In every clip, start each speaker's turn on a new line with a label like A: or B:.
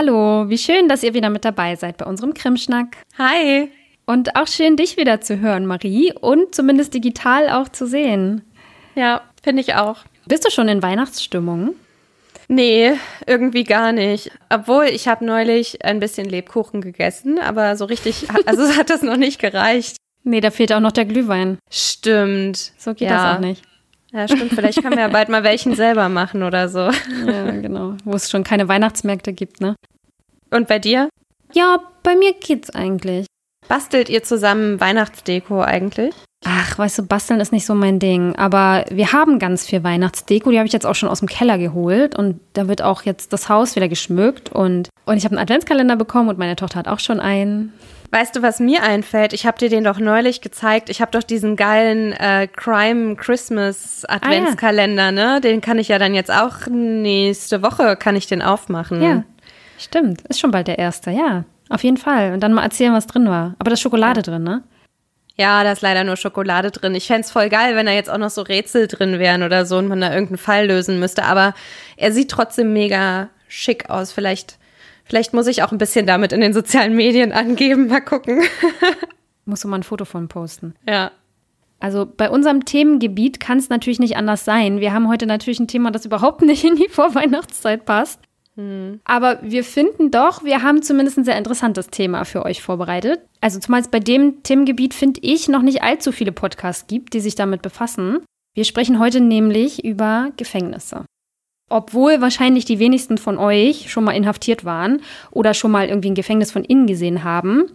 A: Hallo, wie schön, dass ihr wieder mit dabei seid bei unserem Krimschnack.
B: Hi.
A: Und auch schön, dich wieder zu hören, Marie, und zumindest digital auch zu sehen.
B: Ja, finde ich auch.
A: Bist du schon in Weihnachtsstimmung?
B: Nee, irgendwie gar nicht. Obwohl, ich habe neulich ein bisschen Lebkuchen gegessen, aber so richtig, also hat das noch nicht gereicht.
A: Nee, da fehlt auch noch der Glühwein.
B: Stimmt.
A: So geht ja. das auch nicht.
B: Ja, stimmt. Vielleicht können wir ja bald mal welchen selber machen oder so.
A: Ja, genau. Wo es schon keine Weihnachtsmärkte gibt, ne?
B: Und bei dir?
A: Ja, bei mir geht's eigentlich.
B: Bastelt ihr zusammen Weihnachtsdeko eigentlich?
A: Ach, weißt du, basteln ist nicht so mein Ding. Aber wir haben ganz viel Weihnachtsdeko. Die habe ich jetzt auch schon aus dem Keller geholt. Und da wird auch jetzt das Haus wieder geschmückt. Und, und ich habe einen Adventskalender bekommen und meine Tochter hat auch schon einen.
B: Weißt du, was mir einfällt? Ich habe dir den doch neulich gezeigt. Ich habe doch diesen geilen äh, Crime Christmas Adventskalender, ah, ja. ne? Den kann ich ja dann jetzt auch nächste Woche kann ich den aufmachen.
A: Ja, stimmt. Ist schon bald der erste, ja. Auf jeden Fall. Und dann mal erzählen, was drin war. Aber da ist Schokolade ja. drin, ne?
B: Ja, da ist leider nur Schokolade drin. Ich fände es voll geil, wenn da jetzt auch noch so Rätsel drin wären oder so und man da irgendeinen Fall lösen müsste. Aber er sieht trotzdem mega schick aus. Vielleicht Vielleicht muss ich auch ein bisschen damit in den sozialen Medien angeben. Mal gucken.
A: Musst du mal ein Foto von posten.
B: Ja.
A: Also bei unserem Themengebiet kann es natürlich nicht anders sein. Wir haben heute natürlich ein Thema, das überhaupt nicht in die Vorweihnachtszeit passt. Hm. Aber wir finden doch, wir haben zumindest ein sehr interessantes Thema für euch vorbereitet. Also zumal es bei dem Themengebiet, finde ich, noch nicht allzu viele Podcasts gibt, die sich damit befassen. Wir sprechen heute nämlich über Gefängnisse obwohl wahrscheinlich die wenigsten von euch schon mal inhaftiert waren oder schon mal irgendwie ein Gefängnis von innen gesehen haben,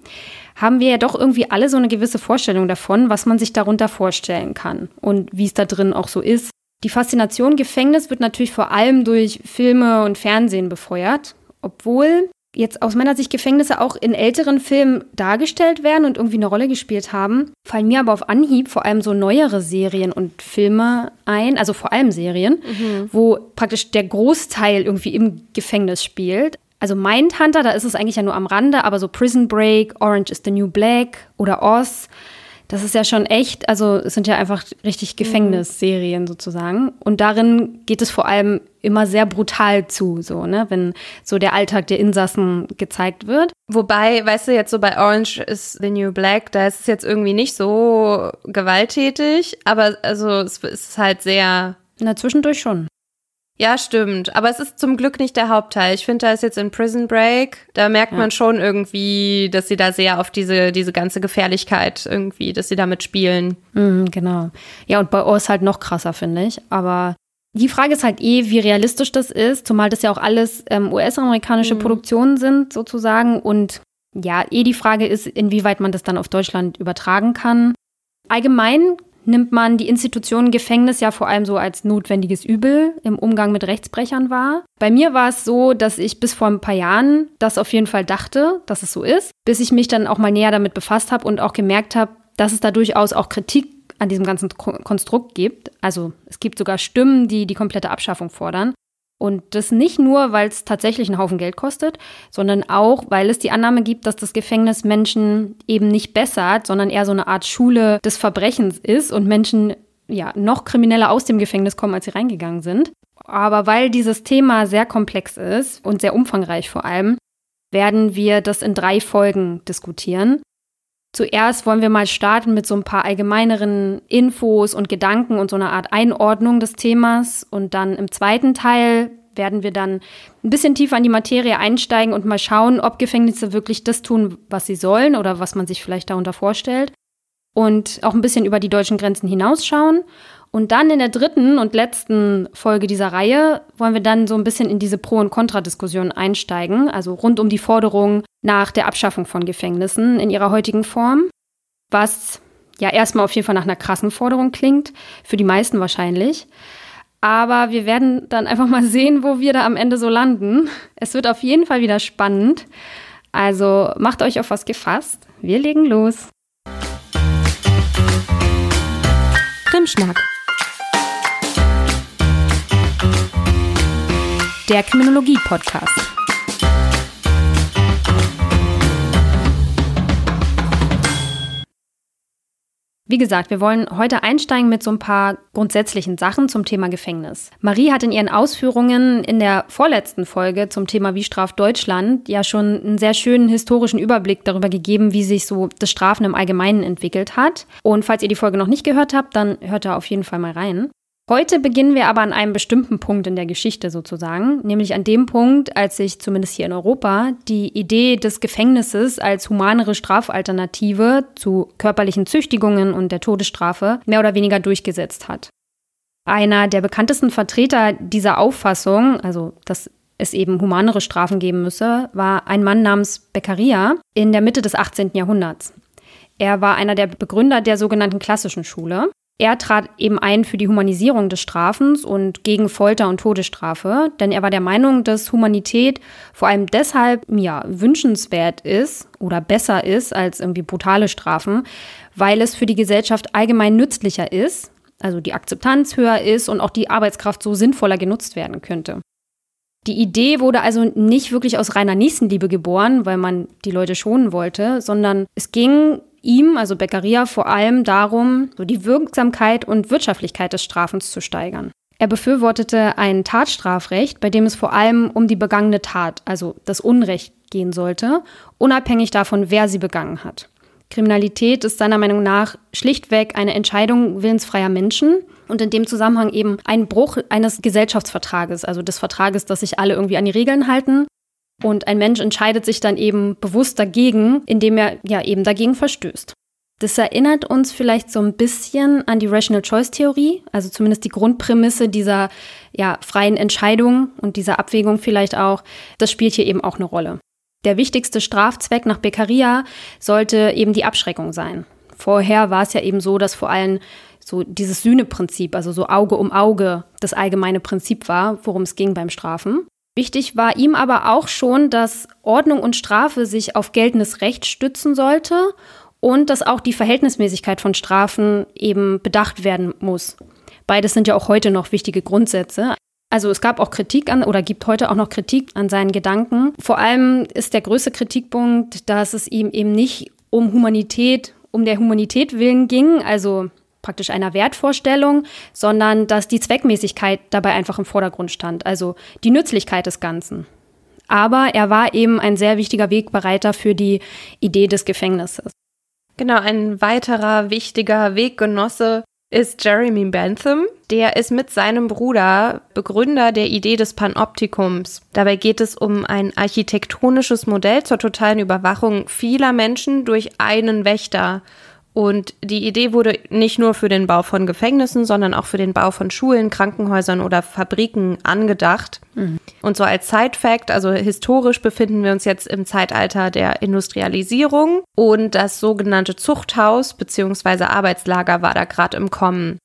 A: haben wir ja doch irgendwie alle so eine gewisse Vorstellung davon, was man sich darunter vorstellen kann und wie es da drin auch so ist. Die Faszination Gefängnis wird natürlich vor allem durch Filme und Fernsehen befeuert, obwohl jetzt aus meiner Sicht Gefängnisse auch in älteren Filmen dargestellt werden und irgendwie eine Rolle gespielt haben, fallen mir aber auf Anhieb vor allem so neuere Serien und Filme ein, also vor allem Serien, mhm. wo praktisch der Großteil irgendwie im Gefängnis spielt. Also Mindhunter, da ist es eigentlich ja nur am Rande, aber so Prison Break, Orange is the New Black oder Oz, das ist ja schon echt, also es sind ja einfach richtig mhm. Gefängnisserien sozusagen. Und darin geht es vor allem immer sehr brutal zu, so, ne, wenn so der Alltag der Insassen gezeigt wird.
B: Wobei, weißt du, jetzt so bei Orange is the New Black, da ist es jetzt irgendwie nicht so gewalttätig, aber also es ist halt sehr.
A: Na, zwischendurch schon.
B: Ja, stimmt. Aber es ist zum Glück nicht der Hauptteil. Ich finde, da ist jetzt in Prison Break, da merkt ja. man schon irgendwie, dass sie da sehr auf diese, diese ganze Gefährlichkeit irgendwie, dass sie damit spielen.
A: Mhm, genau. Ja, und bei Oz halt noch krasser, finde ich. Aber die Frage ist halt eh, wie realistisch das ist, zumal das ja auch alles ähm, US-amerikanische mhm. Produktionen sind, sozusagen. Und ja, eh die Frage ist, inwieweit man das dann auf Deutschland übertragen kann. Allgemein nimmt man die Institution Gefängnis ja vor allem so als notwendiges Übel im Umgang mit Rechtsbrechern wahr. Bei mir war es so, dass ich bis vor ein paar Jahren das auf jeden Fall dachte, dass es so ist, bis ich mich dann auch mal näher damit befasst habe und auch gemerkt habe, dass es da durchaus auch Kritik an diesem ganzen Konstrukt gibt. Also es gibt sogar Stimmen, die die komplette Abschaffung fordern. Und das nicht nur, weil es tatsächlich einen Haufen Geld kostet, sondern auch, weil es die Annahme gibt, dass das Gefängnis Menschen eben nicht bessert, sondern eher so eine Art Schule des Verbrechens ist und Menschen ja noch krimineller aus dem Gefängnis kommen, als sie reingegangen sind. Aber weil dieses Thema sehr komplex ist und sehr umfangreich vor allem, werden wir das in drei Folgen diskutieren. Zuerst wollen wir mal starten mit so ein paar allgemeineren Infos und Gedanken und so einer Art Einordnung des Themas. Und dann im zweiten Teil werden wir dann ein bisschen tiefer in die Materie einsteigen und mal schauen, ob Gefängnisse wirklich das tun, was sie sollen oder was man sich vielleicht darunter vorstellt. Und auch ein bisschen über die deutschen Grenzen hinausschauen. Und dann in der dritten und letzten Folge dieser Reihe wollen wir dann so ein bisschen in diese Pro- und Kontradiskussion einsteigen, also rund um die Forderung nach der Abschaffung von Gefängnissen in ihrer heutigen Form, was ja erstmal auf jeden Fall nach einer krassen Forderung klingt, für die meisten wahrscheinlich. Aber wir werden dann einfach mal sehen, wo wir da am Ende so landen. Es wird auf jeden Fall wieder spannend. Also macht euch auf was gefasst. Wir legen los. Krimschnack. Der Kriminologie-Podcast. Wie gesagt, wir wollen heute einsteigen mit so ein paar grundsätzlichen Sachen zum Thema Gefängnis. Marie hat in ihren Ausführungen in der vorletzten Folge zum Thema Wie straft Deutschland ja schon einen sehr schönen historischen Überblick darüber gegeben, wie sich so das Strafen im Allgemeinen entwickelt hat. Und falls ihr die Folge noch nicht gehört habt, dann hört da auf jeden Fall mal rein. Heute beginnen wir aber an einem bestimmten Punkt in der Geschichte sozusagen, nämlich an dem Punkt, als sich zumindest hier in Europa die Idee des Gefängnisses als humanere Strafalternative zu körperlichen Züchtigungen und der Todesstrafe mehr oder weniger durchgesetzt hat. Einer der bekanntesten Vertreter dieser Auffassung, also dass es eben humanere Strafen geben müsse, war ein Mann namens Beccaria in der Mitte des 18. Jahrhunderts. Er war einer der Begründer der sogenannten klassischen Schule er trat eben ein für die Humanisierung des Strafens und gegen Folter und Todesstrafe, denn er war der Meinung, dass Humanität vor allem deshalb ja wünschenswert ist oder besser ist als irgendwie brutale Strafen, weil es für die Gesellschaft allgemein nützlicher ist, also die Akzeptanz höher ist und auch die Arbeitskraft so sinnvoller genutzt werden könnte. Die Idee wurde also nicht wirklich aus reiner Nächstenliebe geboren, weil man die Leute schonen wollte, sondern es ging ihm, also Beccaria, vor allem darum, so die Wirksamkeit und Wirtschaftlichkeit des Strafens zu steigern. Er befürwortete ein Tatstrafrecht, bei dem es vor allem um die begangene Tat, also das Unrecht, gehen sollte, unabhängig davon, wer sie begangen hat. Kriminalität ist seiner Meinung nach schlichtweg eine Entscheidung willensfreier Menschen und in dem Zusammenhang eben ein Bruch eines Gesellschaftsvertrages, also des Vertrages, dass sich alle irgendwie an die Regeln halten und ein Mensch entscheidet sich dann eben bewusst dagegen, indem er ja eben dagegen verstößt. Das erinnert uns vielleicht so ein bisschen an die Rational Choice Theorie, also zumindest die Grundprämisse dieser ja, freien Entscheidung und dieser Abwägung vielleicht auch. Das spielt hier eben auch eine Rolle. Der wichtigste Strafzweck nach Beccaria sollte eben die Abschreckung sein. Vorher war es ja eben so, dass vor allem so dieses Sühneprinzip, also so Auge um Auge, das allgemeine Prinzip war, worum es ging beim Strafen. Wichtig war ihm aber auch schon, dass Ordnung und Strafe sich auf geltendes Recht stützen sollte und dass auch die Verhältnismäßigkeit von Strafen eben bedacht werden muss. Beides sind ja auch heute noch wichtige Grundsätze. Also es gab auch Kritik an oder gibt heute auch noch Kritik an seinen Gedanken. Vor allem ist der größte Kritikpunkt, dass es ihm eben nicht um Humanität, um der Humanität willen ging, also praktisch einer Wertvorstellung, sondern dass die Zweckmäßigkeit dabei einfach im Vordergrund stand, also die Nützlichkeit des Ganzen. Aber er war eben ein sehr wichtiger Wegbereiter für die Idee des Gefängnisses.
B: Genau, ein weiterer wichtiger Weggenosse ist Jeremy Bentham. Der ist mit seinem Bruder Begründer der Idee des Panoptikums. Dabei geht es um ein architektonisches Modell zur totalen Überwachung vieler Menschen durch einen Wächter. Und die Idee wurde nicht nur für den Bau von Gefängnissen, sondern auch für den Bau von Schulen, Krankenhäusern oder Fabriken angedacht. Mhm. Und so als Side-Fact, also historisch befinden wir uns jetzt im Zeitalter der Industrialisierung und das sogenannte Zuchthaus bzw. Arbeitslager war da gerade im Kommen.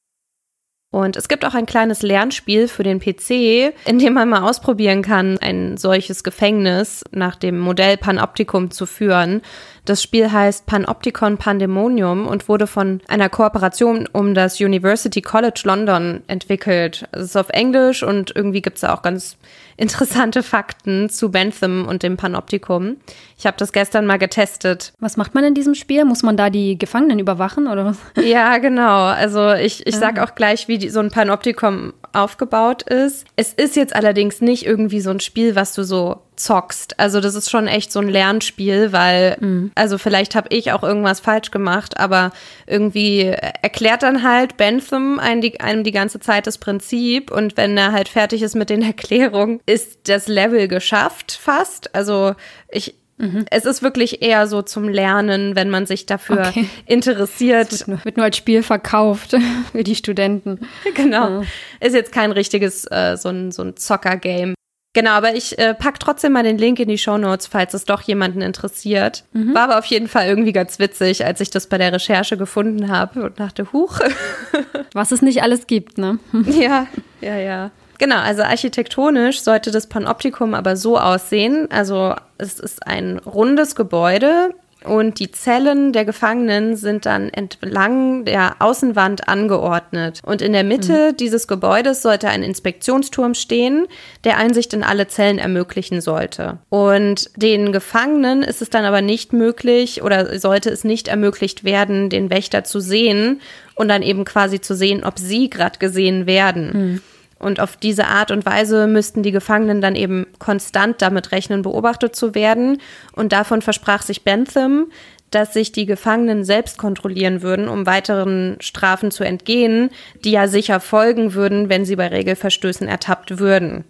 B: Und es gibt auch ein kleines Lernspiel für den PC, in dem man mal ausprobieren kann, ein solches Gefängnis nach dem Modell Panoptikum zu führen. Das Spiel heißt Panopticon Pandemonium und wurde von einer Kooperation um das University College London entwickelt. Es ist auf Englisch und irgendwie gibt es auch ganz interessante Fakten zu Bentham und dem Panoptikum. Ich habe das gestern mal getestet.
A: Was macht man in diesem Spiel? Muss man da die Gefangenen überwachen oder was?
B: Ja, genau. Also ich, ich sag auch gleich, wie die, so ein Panoptikum aufgebaut ist. Es ist jetzt allerdings nicht irgendwie so ein Spiel, was du so zockst. Also das ist schon echt so ein Lernspiel, weil, mhm. also vielleicht habe ich auch irgendwas falsch gemacht, aber irgendwie erklärt dann halt Bentham einem die, einem die ganze Zeit das Prinzip und wenn er halt fertig ist mit den Erklärungen, ist das Level geschafft fast. Also ich, Mhm. Es ist wirklich eher so zum Lernen, wenn man sich dafür okay. interessiert.
A: Es wird nur, wird nur, als Spiel verkauft für die Studenten.
B: Genau. Ja. Ist jetzt kein richtiges, äh, so ein, so ein Zocker-Game. Genau, aber ich äh, pack trotzdem mal den Link in die Show Notes, falls es doch jemanden interessiert. Mhm. War aber auf jeden Fall irgendwie ganz witzig, als ich das bei der Recherche gefunden habe und dachte, huch.
A: Was es nicht alles gibt, ne?
B: ja, ja, ja. Genau, also architektonisch sollte das Panoptikum aber so aussehen. Also es ist ein rundes Gebäude und die Zellen der Gefangenen sind dann entlang der Außenwand angeordnet. Und in der Mitte mhm. dieses Gebäudes sollte ein Inspektionsturm stehen, der Einsicht in alle Zellen ermöglichen sollte. Und den Gefangenen ist es dann aber nicht möglich oder sollte es nicht ermöglicht werden, den Wächter zu sehen und dann eben quasi zu sehen, ob sie gerade gesehen werden. Mhm. Und auf diese Art und Weise müssten die Gefangenen dann eben konstant damit rechnen, beobachtet zu werden. Und davon versprach sich Bentham, dass sich die Gefangenen selbst kontrollieren würden, um weiteren Strafen zu entgehen, die ja sicher folgen würden, wenn sie bei Regelverstößen ertappt würden.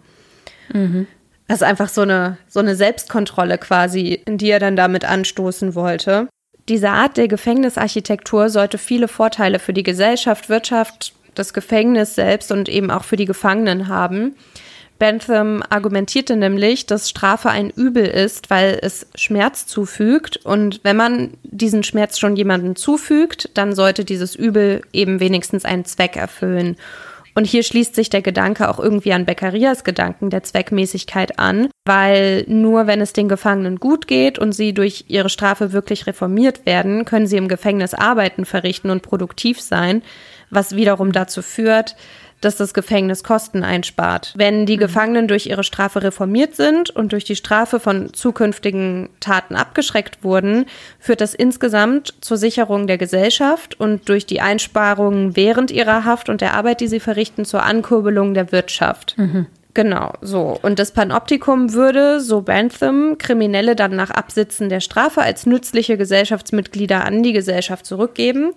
B: Mhm. Das ist einfach so eine, so eine Selbstkontrolle quasi, in die er dann damit anstoßen wollte. Diese Art der Gefängnisarchitektur sollte viele Vorteile für die Gesellschaft, Wirtschaft das Gefängnis selbst und eben auch für die Gefangenen haben. Bentham argumentierte nämlich, dass Strafe ein Übel ist, weil es Schmerz zufügt. Und wenn man diesen Schmerz schon jemandem zufügt, dann sollte dieses Übel eben wenigstens einen Zweck erfüllen. Und hier schließt sich der Gedanke auch irgendwie an Beccarias Gedanken der Zweckmäßigkeit an, weil nur wenn es den Gefangenen gut geht und sie durch ihre Strafe wirklich reformiert werden, können sie im Gefängnis Arbeiten verrichten und produktiv sein was wiederum dazu führt, dass das Gefängnis Kosten einspart. Wenn die mhm. Gefangenen durch ihre Strafe reformiert sind und durch die Strafe von zukünftigen Taten abgeschreckt wurden, führt das insgesamt zur Sicherung der Gesellschaft und durch die Einsparungen während ihrer Haft und der Arbeit, die sie verrichten, zur Ankurbelung der Wirtschaft. Mhm. Genau, so. Und das Panoptikum würde, so Bantham, Kriminelle dann nach Absitzen der Strafe als nützliche Gesellschaftsmitglieder an die Gesellschaft zurückgeben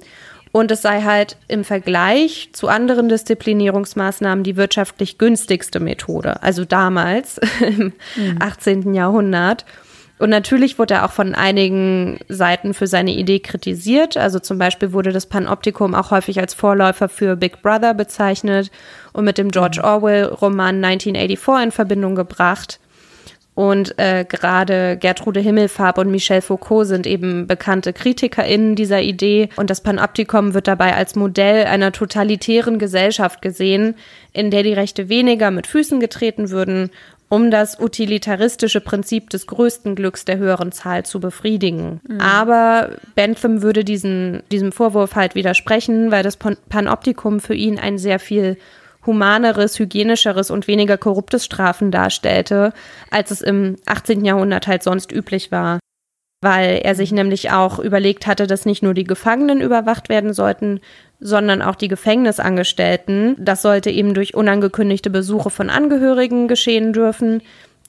B: und es sei halt im Vergleich zu anderen Disziplinierungsmaßnahmen die wirtschaftlich günstigste Methode. Also damals im mhm. 18. Jahrhundert. Und natürlich wurde er auch von einigen Seiten für seine Idee kritisiert. Also zum Beispiel wurde das Panoptikum auch häufig als Vorläufer für Big Brother bezeichnet und mit dem George mhm. Orwell-Roman 1984 in Verbindung gebracht. Und äh, gerade Gertrude Himmelfarb und Michel Foucault sind eben bekannte KritikerInnen dieser Idee. Und das Panoptikum wird dabei als Modell einer totalitären Gesellschaft gesehen, in der die Rechte weniger mit Füßen getreten würden, um das utilitaristische Prinzip des größten Glücks der höheren Zahl zu befriedigen. Mhm. Aber Bentham würde diesen, diesem Vorwurf halt widersprechen, weil das Panoptikum für ihn ein sehr viel humaneres, hygienischeres und weniger korruptes Strafen darstellte, als es im 18. Jahrhundert halt sonst üblich war. Weil er sich nämlich auch überlegt hatte, dass nicht nur die Gefangenen überwacht werden sollten, sondern auch die Gefängnisangestellten. Das sollte eben durch unangekündigte Besuche von Angehörigen geschehen dürfen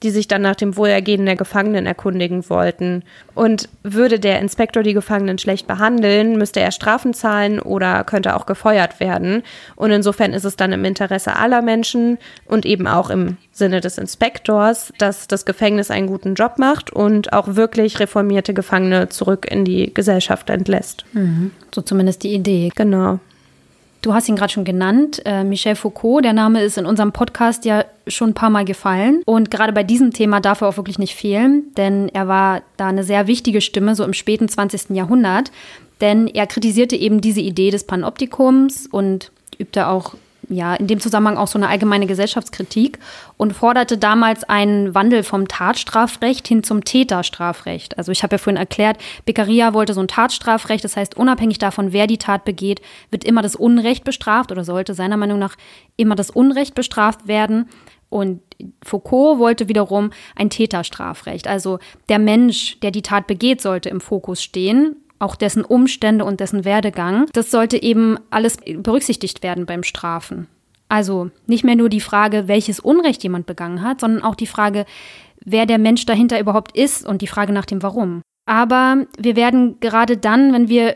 B: die sich dann nach dem Wohlergehen der Gefangenen erkundigen wollten. Und würde der Inspektor die Gefangenen schlecht behandeln, müsste er Strafen zahlen oder könnte auch gefeuert werden. Und insofern ist es dann im Interesse aller Menschen und eben auch im Sinne des Inspektors, dass das Gefängnis einen guten Job macht und auch wirklich reformierte Gefangene zurück in die Gesellschaft entlässt.
A: Mhm. So zumindest die Idee.
B: Genau.
A: Du hast ihn gerade schon genannt, äh, Michel Foucault. Der Name ist in unserem Podcast ja schon ein paar Mal gefallen. Und gerade bei diesem Thema darf er auch wirklich nicht fehlen, denn er war da eine sehr wichtige Stimme, so im späten 20. Jahrhundert. Denn er kritisierte eben diese Idee des Panoptikums und übte auch ja, in dem Zusammenhang auch so eine allgemeine Gesellschaftskritik und forderte damals einen Wandel vom Tatstrafrecht hin zum Täterstrafrecht. Also ich habe ja vorhin erklärt, Beccaria wollte so ein Tatstrafrecht, das heißt, unabhängig davon, wer die Tat begeht, wird immer das Unrecht bestraft oder sollte seiner Meinung nach immer das Unrecht bestraft werden. Und Foucault wollte wiederum ein Täterstrafrecht. Also der Mensch, der die Tat begeht, sollte im Fokus stehen auch dessen Umstände und dessen Werdegang. Das sollte eben alles berücksichtigt werden beim Strafen. Also nicht mehr nur die Frage, welches Unrecht jemand begangen hat, sondern auch die Frage, wer der Mensch dahinter überhaupt ist und die Frage nach dem Warum. Aber wir werden gerade dann, wenn wir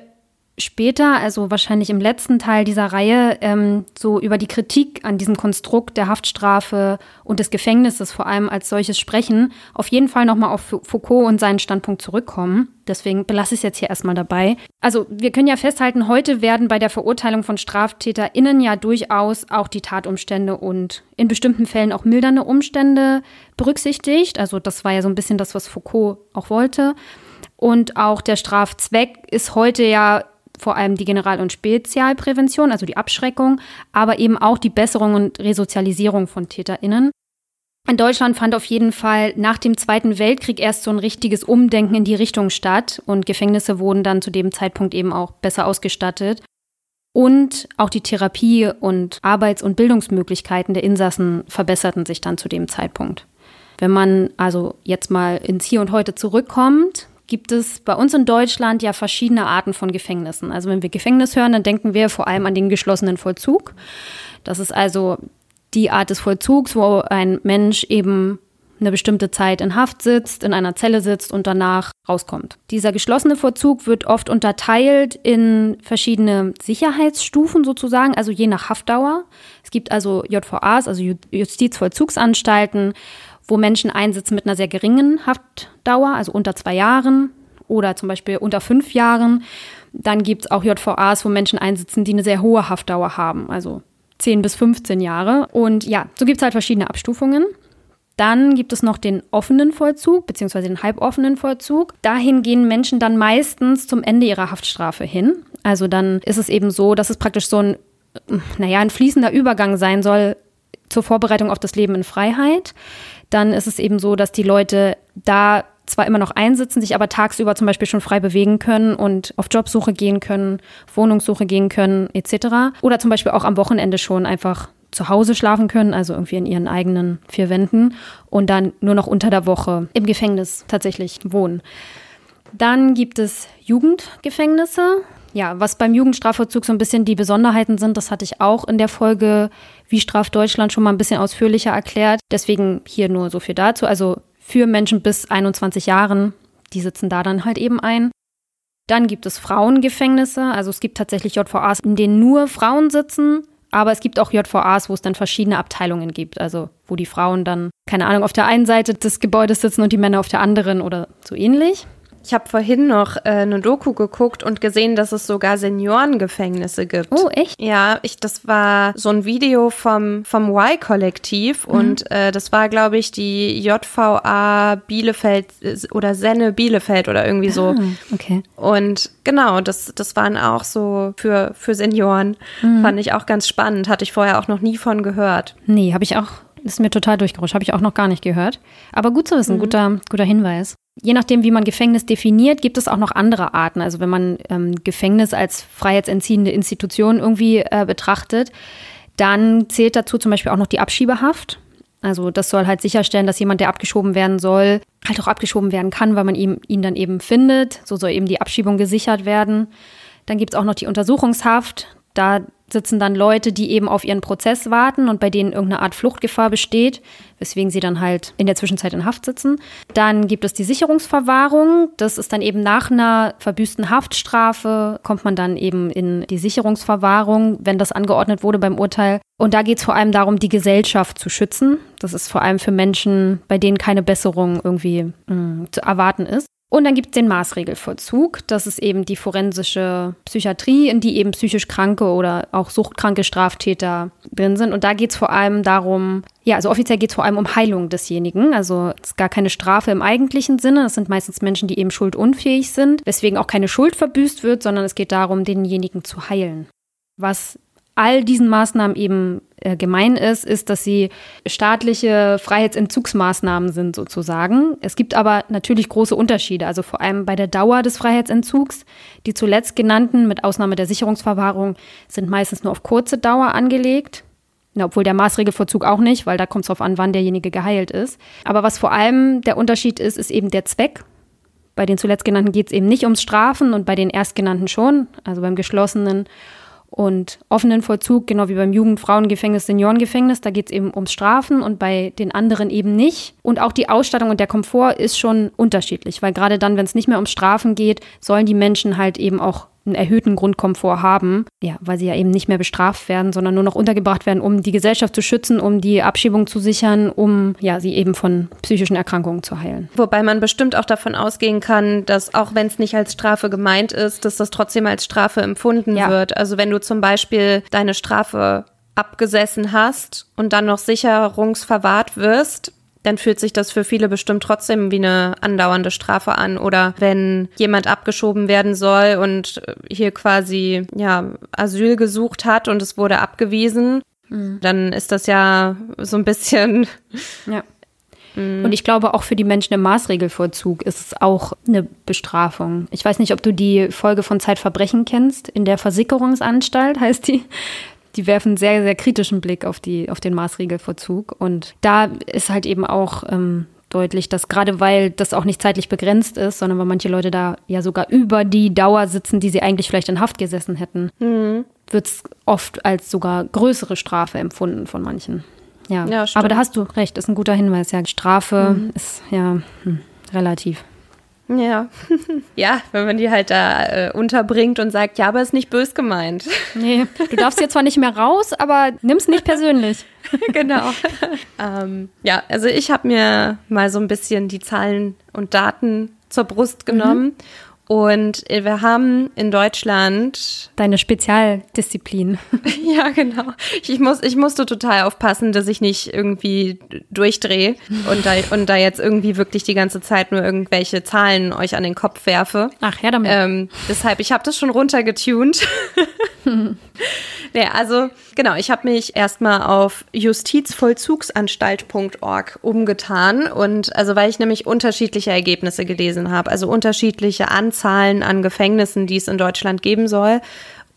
A: später, also wahrscheinlich im letzten Teil dieser Reihe, ähm, so über die Kritik an diesem Konstrukt der Haftstrafe und des Gefängnisses vor allem als solches sprechen, auf jeden Fall nochmal auf Foucault und seinen Standpunkt zurückkommen. Deswegen belasse ich es jetzt hier erstmal dabei. Also wir können ja festhalten, heute werden bei der Verurteilung von StraftäterInnen ja durchaus auch die Tatumstände und in bestimmten Fällen auch mildernde Umstände berücksichtigt. Also das war ja so ein bisschen das, was Foucault auch wollte. Und auch der Strafzweck ist heute ja vor allem die General- und Spezialprävention, also die Abschreckung, aber eben auch die Besserung und Resozialisierung von TäterInnen. In Deutschland fand auf jeden Fall nach dem Zweiten Weltkrieg erst so ein richtiges Umdenken in die Richtung statt und Gefängnisse wurden dann zu dem Zeitpunkt eben auch besser ausgestattet. Und auch die Therapie und Arbeits- und Bildungsmöglichkeiten der Insassen verbesserten sich dann zu dem Zeitpunkt. Wenn man also jetzt mal ins Hier und Heute zurückkommt, gibt es bei uns in Deutschland ja verschiedene Arten von Gefängnissen. Also wenn wir Gefängnis hören, dann denken wir vor allem an den geschlossenen Vollzug. Das ist also die Art des Vollzugs, wo ein Mensch eben eine bestimmte Zeit in Haft sitzt, in einer Zelle sitzt und danach rauskommt. Dieser geschlossene Vollzug wird oft unterteilt in verschiedene Sicherheitsstufen sozusagen, also je nach Haftdauer. Es gibt also JVAs, also Justizvollzugsanstalten, wo Menschen einsitzen mit einer sehr geringen Haftdauer, also unter zwei Jahren oder zum Beispiel unter fünf Jahren. Dann gibt es auch JVAs, wo Menschen einsitzen, die eine sehr hohe Haftdauer haben, also 10 bis 15 Jahre. Und ja, so gibt es halt verschiedene Abstufungen. Dann gibt es noch den offenen Vollzug, beziehungsweise den halboffenen Vollzug. Dahin gehen Menschen dann meistens zum Ende ihrer Haftstrafe hin. Also dann ist es eben so, dass es praktisch so ein, naja, ein fließender Übergang sein soll zur Vorbereitung auf das Leben in Freiheit. Dann ist es eben so, dass die Leute da zwar immer noch einsitzen, sich aber tagsüber zum Beispiel schon frei bewegen können und auf Jobsuche gehen können, Wohnungssuche gehen können, etc. Oder zum Beispiel auch am Wochenende schon einfach zu Hause schlafen können, also irgendwie in ihren eigenen vier Wänden und dann nur noch unter der Woche im Gefängnis tatsächlich wohnen. Dann gibt es Jugendgefängnisse. Ja, was beim Jugendstrafvollzug so ein bisschen die Besonderheiten sind, das hatte ich auch in der Folge Wie straft Deutschland schon mal ein bisschen ausführlicher erklärt. Deswegen hier nur so viel dazu. Also für Menschen bis 21 Jahren, die sitzen da dann halt eben ein. Dann gibt es Frauengefängnisse. Also es gibt tatsächlich JVAs, in denen nur Frauen sitzen. Aber es gibt auch JVAs, wo es dann verschiedene Abteilungen gibt. Also wo die Frauen dann, keine Ahnung, auf der einen Seite des Gebäudes sitzen und die Männer auf der anderen oder so ähnlich.
B: Ich habe vorhin noch äh, eine Doku geguckt und gesehen, dass es sogar Seniorengefängnisse gibt.
A: Oh, echt?
B: Ja, ich, das war so ein Video vom, vom Y-Kollektiv mhm. und äh, das war, glaube ich, die JVA Bielefeld äh, oder Senne Bielefeld oder irgendwie so. Ah,
A: okay.
B: Und genau, das, das waren auch so für, für Senioren. Mhm. Fand ich auch ganz spannend. Hatte ich vorher auch noch nie von gehört.
A: Nee, habe ich auch ist mir total durchgerutscht, habe ich auch noch gar nicht gehört. Aber gut zu wissen, mhm. guter, guter Hinweis. Je nachdem, wie man Gefängnis definiert, gibt es auch noch andere Arten. Also wenn man ähm, Gefängnis als freiheitsentziehende Institution irgendwie äh, betrachtet, dann zählt dazu zum Beispiel auch noch die Abschiebehaft. Also das soll halt sicherstellen, dass jemand, der abgeschoben werden soll, halt auch abgeschoben werden kann, weil man ihm, ihn dann eben findet. So soll eben die Abschiebung gesichert werden. Dann gibt es auch noch die Untersuchungshaft. Da sitzen dann Leute, die eben auf ihren Prozess warten und bei denen irgendeine Art Fluchtgefahr besteht, weswegen sie dann halt in der Zwischenzeit in Haft sitzen. Dann gibt es die Sicherungsverwahrung. Das ist dann eben nach einer verbüßten Haftstrafe, kommt man dann eben in die Sicherungsverwahrung, wenn das angeordnet wurde beim Urteil. Und da geht es vor allem darum, die Gesellschaft zu schützen. Das ist vor allem für Menschen, bei denen keine Besserung irgendwie mh, mm, zu erwarten ist. Und dann gibt es den Maßregelvollzug. Das ist eben die forensische Psychiatrie, in die eben psychisch kranke oder auch suchtkranke Straftäter drin sind. Und da geht es vor allem darum, ja, also offiziell geht es vor allem um Heilung desjenigen. Also es ist gar keine Strafe im eigentlichen Sinne. Das sind meistens Menschen, die eben schuldunfähig sind, weswegen auch keine Schuld verbüßt wird, sondern es geht darum, denjenigen zu heilen. Was all diesen Maßnahmen eben gemein ist, ist, dass sie staatliche Freiheitsentzugsmaßnahmen sind sozusagen. Es gibt aber natürlich große Unterschiede, also vor allem bei der Dauer des Freiheitsentzugs. Die zuletzt genannten, mit Ausnahme der Sicherungsverwahrung, sind meistens nur auf kurze Dauer angelegt. Obwohl der Maßregelvollzug auch nicht, weil da kommt es darauf an, wann derjenige geheilt ist. Aber was vor allem der Unterschied ist, ist eben der Zweck. Bei den zuletzt genannten geht es eben nicht ums Strafen und bei den erstgenannten schon, also beim geschlossenen und offenen Vollzug, genau wie beim Jugend-, Frauengefängnis, Seniorengefängnis, da geht es eben ums Strafen und bei den anderen eben nicht. Und auch die Ausstattung und der Komfort ist schon unterschiedlich, weil gerade dann, wenn es nicht mehr ums Strafen geht, sollen die Menschen halt eben auch einen erhöhten Grundkomfort haben, ja, weil sie ja eben nicht mehr bestraft werden, sondern nur noch untergebracht werden, um die Gesellschaft zu schützen, um die Abschiebung zu sichern, um ja, sie eben von psychischen Erkrankungen zu heilen.
B: Wobei man bestimmt auch davon ausgehen kann, dass auch wenn es nicht als Strafe gemeint ist, dass das trotzdem als Strafe empfunden ja. wird. Also wenn du zum Beispiel deine Strafe abgesessen hast und dann noch sicherungsverwahrt wirst, dann fühlt sich das für viele bestimmt trotzdem wie eine andauernde Strafe an. Oder wenn jemand abgeschoben werden soll und hier quasi ja Asyl gesucht hat und es wurde abgewiesen, Mhm. Dann ist das ja so ein bisschen.
A: Ja. Mhm. Und ich glaube, auch für die Menschen im Maßregelvollzug ist es auch eine Bestrafung. Ich weiß nicht, ob du die Folge von Zeitverbrechen kennst. In der Versickerungsanstalt heißt die. Die werfen sehr, sehr kritischen Blick auf, die, auf den Maßregelvollzug. Und da ist halt eben auch ähm, deutlich, dass gerade weil das auch nicht zeitlich begrenzt ist, sondern weil manche Leute da ja sogar über die Dauer sitzen, die sie eigentlich vielleicht in Haft gesessen hätten, mhm. wird es oft als sogar größere Strafe empfunden von manchen. Ja, ja aber da hast du recht, ist ein guter Hinweis. Ja, Strafe mhm. ist ja hm, relativ.
B: Ja. ja, wenn man die halt da äh, unterbringt und sagt, ja, aber ist nicht bös gemeint.
A: Nee, du darfst jetzt zwar nicht mehr raus, aber nimm's nicht persönlich.
B: genau. ähm, ja, also ich habe mir mal so ein bisschen die Zahlen und Daten zur Brust genommen mhm. Und wir haben in Deutschland.
A: Deine Spezialdisziplin.
B: ja, genau. Ich, muss, ich musste total aufpassen, dass ich nicht irgendwie durchdrehe und da, und da jetzt irgendwie wirklich die ganze Zeit nur irgendwelche Zahlen euch an den Kopf werfe.
A: Ach ja, damit.
B: Ähm, deshalb, ich habe das schon runtergetunt. nee, also genau, ich habe mich erstmal auf justizvollzugsanstalt.org umgetan und also weil ich nämlich unterschiedliche Ergebnisse gelesen habe, also unterschiedliche Anzahlen an Gefängnissen, die es in Deutschland geben soll.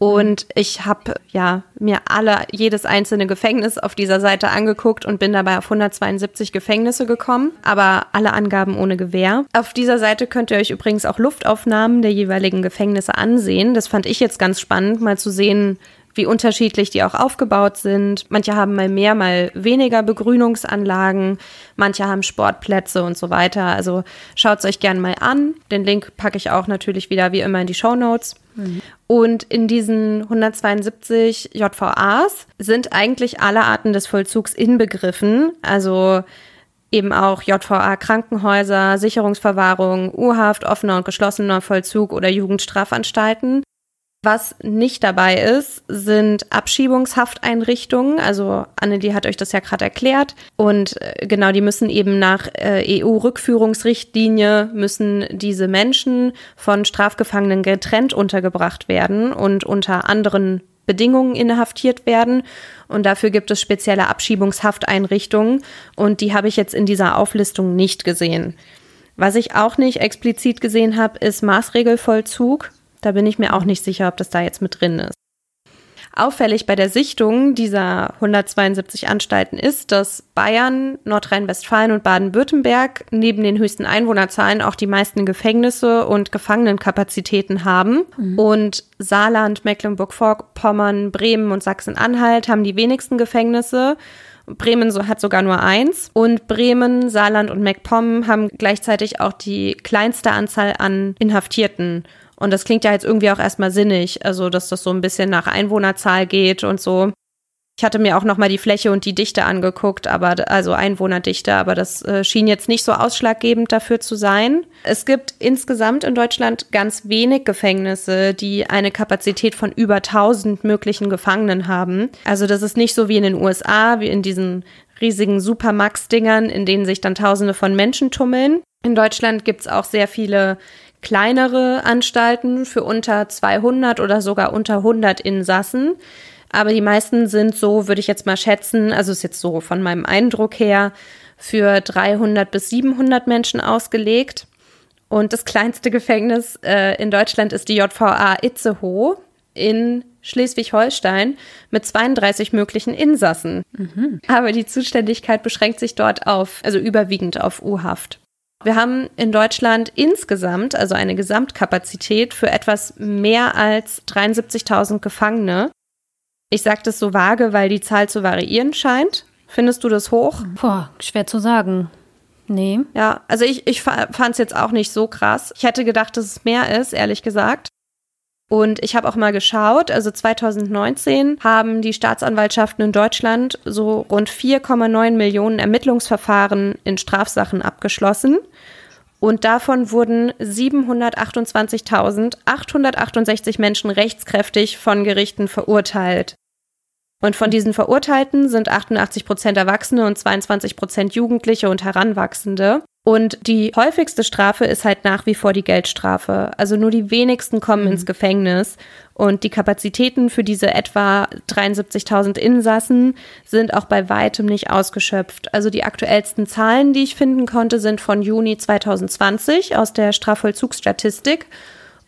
B: Und ich habe ja mir alle jedes einzelne Gefängnis auf dieser Seite angeguckt und bin dabei auf 172 Gefängnisse gekommen, aber alle Angaben ohne Gewähr. Auf dieser Seite könnt ihr euch übrigens auch Luftaufnahmen der jeweiligen Gefängnisse ansehen. Das fand ich jetzt ganz spannend, mal zu sehen, wie unterschiedlich die auch aufgebaut sind. Manche haben mal mehr, mal weniger Begrünungsanlagen, manche haben Sportplätze und so weiter. Also schaut es euch gerne mal an. Den Link packe ich auch natürlich wieder wie immer in die Show Notes. Mhm. Und in diesen 172 JVAs sind eigentlich alle Arten des Vollzugs inbegriffen. Also eben auch JVA Krankenhäuser, Sicherungsverwahrung, Urhaft, offener und geschlossener Vollzug oder Jugendstrafanstalten. Was nicht dabei ist, sind Abschiebungshafteinrichtungen. Also Annelie hat euch das ja gerade erklärt. Und äh, genau, die müssen eben nach äh, EU-Rückführungsrichtlinie, müssen diese Menschen von Strafgefangenen getrennt untergebracht werden und unter anderen Bedingungen inhaftiert werden. Und dafür gibt es spezielle Abschiebungshafteinrichtungen. Und die habe ich jetzt in dieser Auflistung nicht gesehen. Was ich auch nicht explizit gesehen habe, ist Maßregelvollzug. Da bin ich mir auch nicht sicher, ob das da jetzt mit drin ist. Auffällig bei der Sichtung dieser 172 Anstalten ist, dass Bayern, Nordrhein-Westfalen und Baden-Württemberg neben den höchsten Einwohnerzahlen auch die meisten Gefängnisse und Gefangenenkapazitäten haben. Mhm. Und Saarland, Mecklenburg-Vorpommern, Bremen und Sachsen-Anhalt haben die wenigsten Gefängnisse. Bremen hat sogar nur eins. Und Bremen, Saarland und MacPom haben gleichzeitig auch die kleinste Anzahl an Inhaftierten. Und das klingt ja jetzt irgendwie auch erstmal sinnig, also dass das so ein bisschen nach Einwohnerzahl geht und so. Ich hatte mir auch noch mal die Fläche und die Dichte angeguckt, aber also Einwohnerdichte, aber das äh, schien jetzt nicht so ausschlaggebend dafür zu sein. Es gibt insgesamt in Deutschland ganz wenig Gefängnisse, die eine Kapazität von über 1000 möglichen Gefangenen haben. Also das ist nicht so wie in den USA, wie in diesen riesigen Supermax-Dingern, in denen sich dann Tausende von Menschen tummeln. In Deutschland gibt es auch sehr viele kleinere Anstalten für unter 200 oder sogar unter 100 Insassen. Aber die meisten sind so, würde ich jetzt mal schätzen, also ist jetzt so von meinem Eindruck her, für 300 bis 700 Menschen ausgelegt. Und das kleinste Gefängnis äh, in Deutschland ist die JVA Itzehoe in Schleswig-Holstein mit 32 möglichen Insassen. Mhm. Aber die Zuständigkeit beschränkt sich dort auf, also überwiegend auf U-Haft. Wir haben in Deutschland insgesamt, also eine Gesamtkapazität für etwas mehr als 73.000 Gefangene. Ich sage das so vage, weil die Zahl zu variieren scheint. Findest du das hoch?
A: Boah, schwer zu sagen. Nee.
B: Ja, also ich, ich fand es jetzt auch nicht so krass. Ich hätte gedacht, dass es mehr ist, ehrlich gesagt. Und ich habe auch mal geschaut, also 2019 haben die Staatsanwaltschaften in Deutschland so rund 4,9 Millionen Ermittlungsverfahren in Strafsachen abgeschlossen. Und davon wurden 728.868 Menschen rechtskräftig von Gerichten verurteilt. Und von diesen Verurteilten sind 88 Prozent Erwachsene und 22 Prozent Jugendliche und Heranwachsende. Und die häufigste Strafe ist halt nach wie vor die Geldstrafe. Also nur die wenigsten kommen mhm. ins Gefängnis. Und die Kapazitäten für diese etwa 73.000 Insassen sind auch bei weitem nicht ausgeschöpft. Also die aktuellsten Zahlen, die ich finden konnte, sind von Juni 2020 aus der Strafvollzugsstatistik.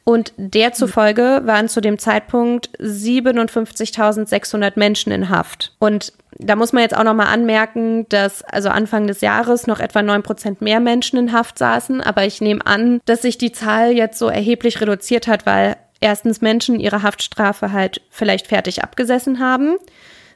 B: Und der zufolge waren zu dem Zeitpunkt 57.600 Menschen in Haft. Und da muss man jetzt auch nochmal anmerken, dass also Anfang des Jahres noch etwa 9 Prozent mehr Menschen in Haft saßen. Aber ich nehme an, dass sich die Zahl jetzt so erheblich reduziert hat, weil erstens Menschen ihre Haftstrafe halt vielleicht fertig abgesessen haben.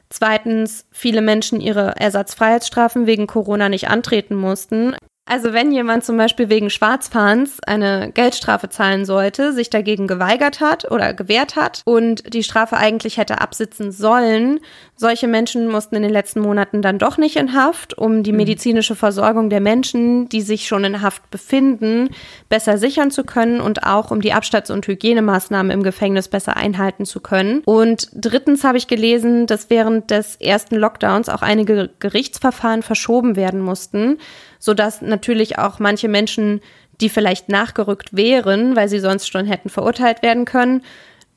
B: Zweitens, viele Menschen ihre Ersatzfreiheitsstrafen wegen Corona nicht antreten mussten. Also wenn jemand zum Beispiel wegen Schwarzfahrens eine Geldstrafe zahlen sollte, sich dagegen geweigert hat oder gewehrt hat und die Strafe eigentlich hätte absitzen sollen, solche Menschen mussten in den letzten Monaten dann doch nicht in Haft, um die mhm. medizinische Versorgung der Menschen, die sich schon in Haft befinden, besser sichern zu können und auch um die Abstands- und Hygienemaßnahmen im Gefängnis besser einhalten zu können. Und drittens habe ich gelesen, dass während des ersten Lockdowns auch einige Gerichtsverfahren verschoben werden mussten sodass natürlich auch manche Menschen, die vielleicht nachgerückt wären, weil sie sonst schon hätten verurteilt werden können,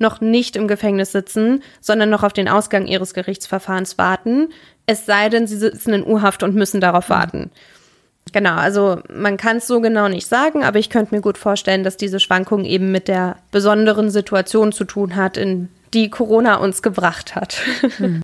B: noch nicht im Gefängnis sitzen, sondern noch auf den Ausgang ihres Gerichtsverfahrens warten, es sei denn, sie sitzen in U-Haft und müssen darauf warten. Genau, also man kann es so genau nicht sagen, aber ich könnte mir gut vorstellen, dass diese Schwankung eben mit der besonderen Situation zu tun hat, in die Corona uns gebracht hat. Hm.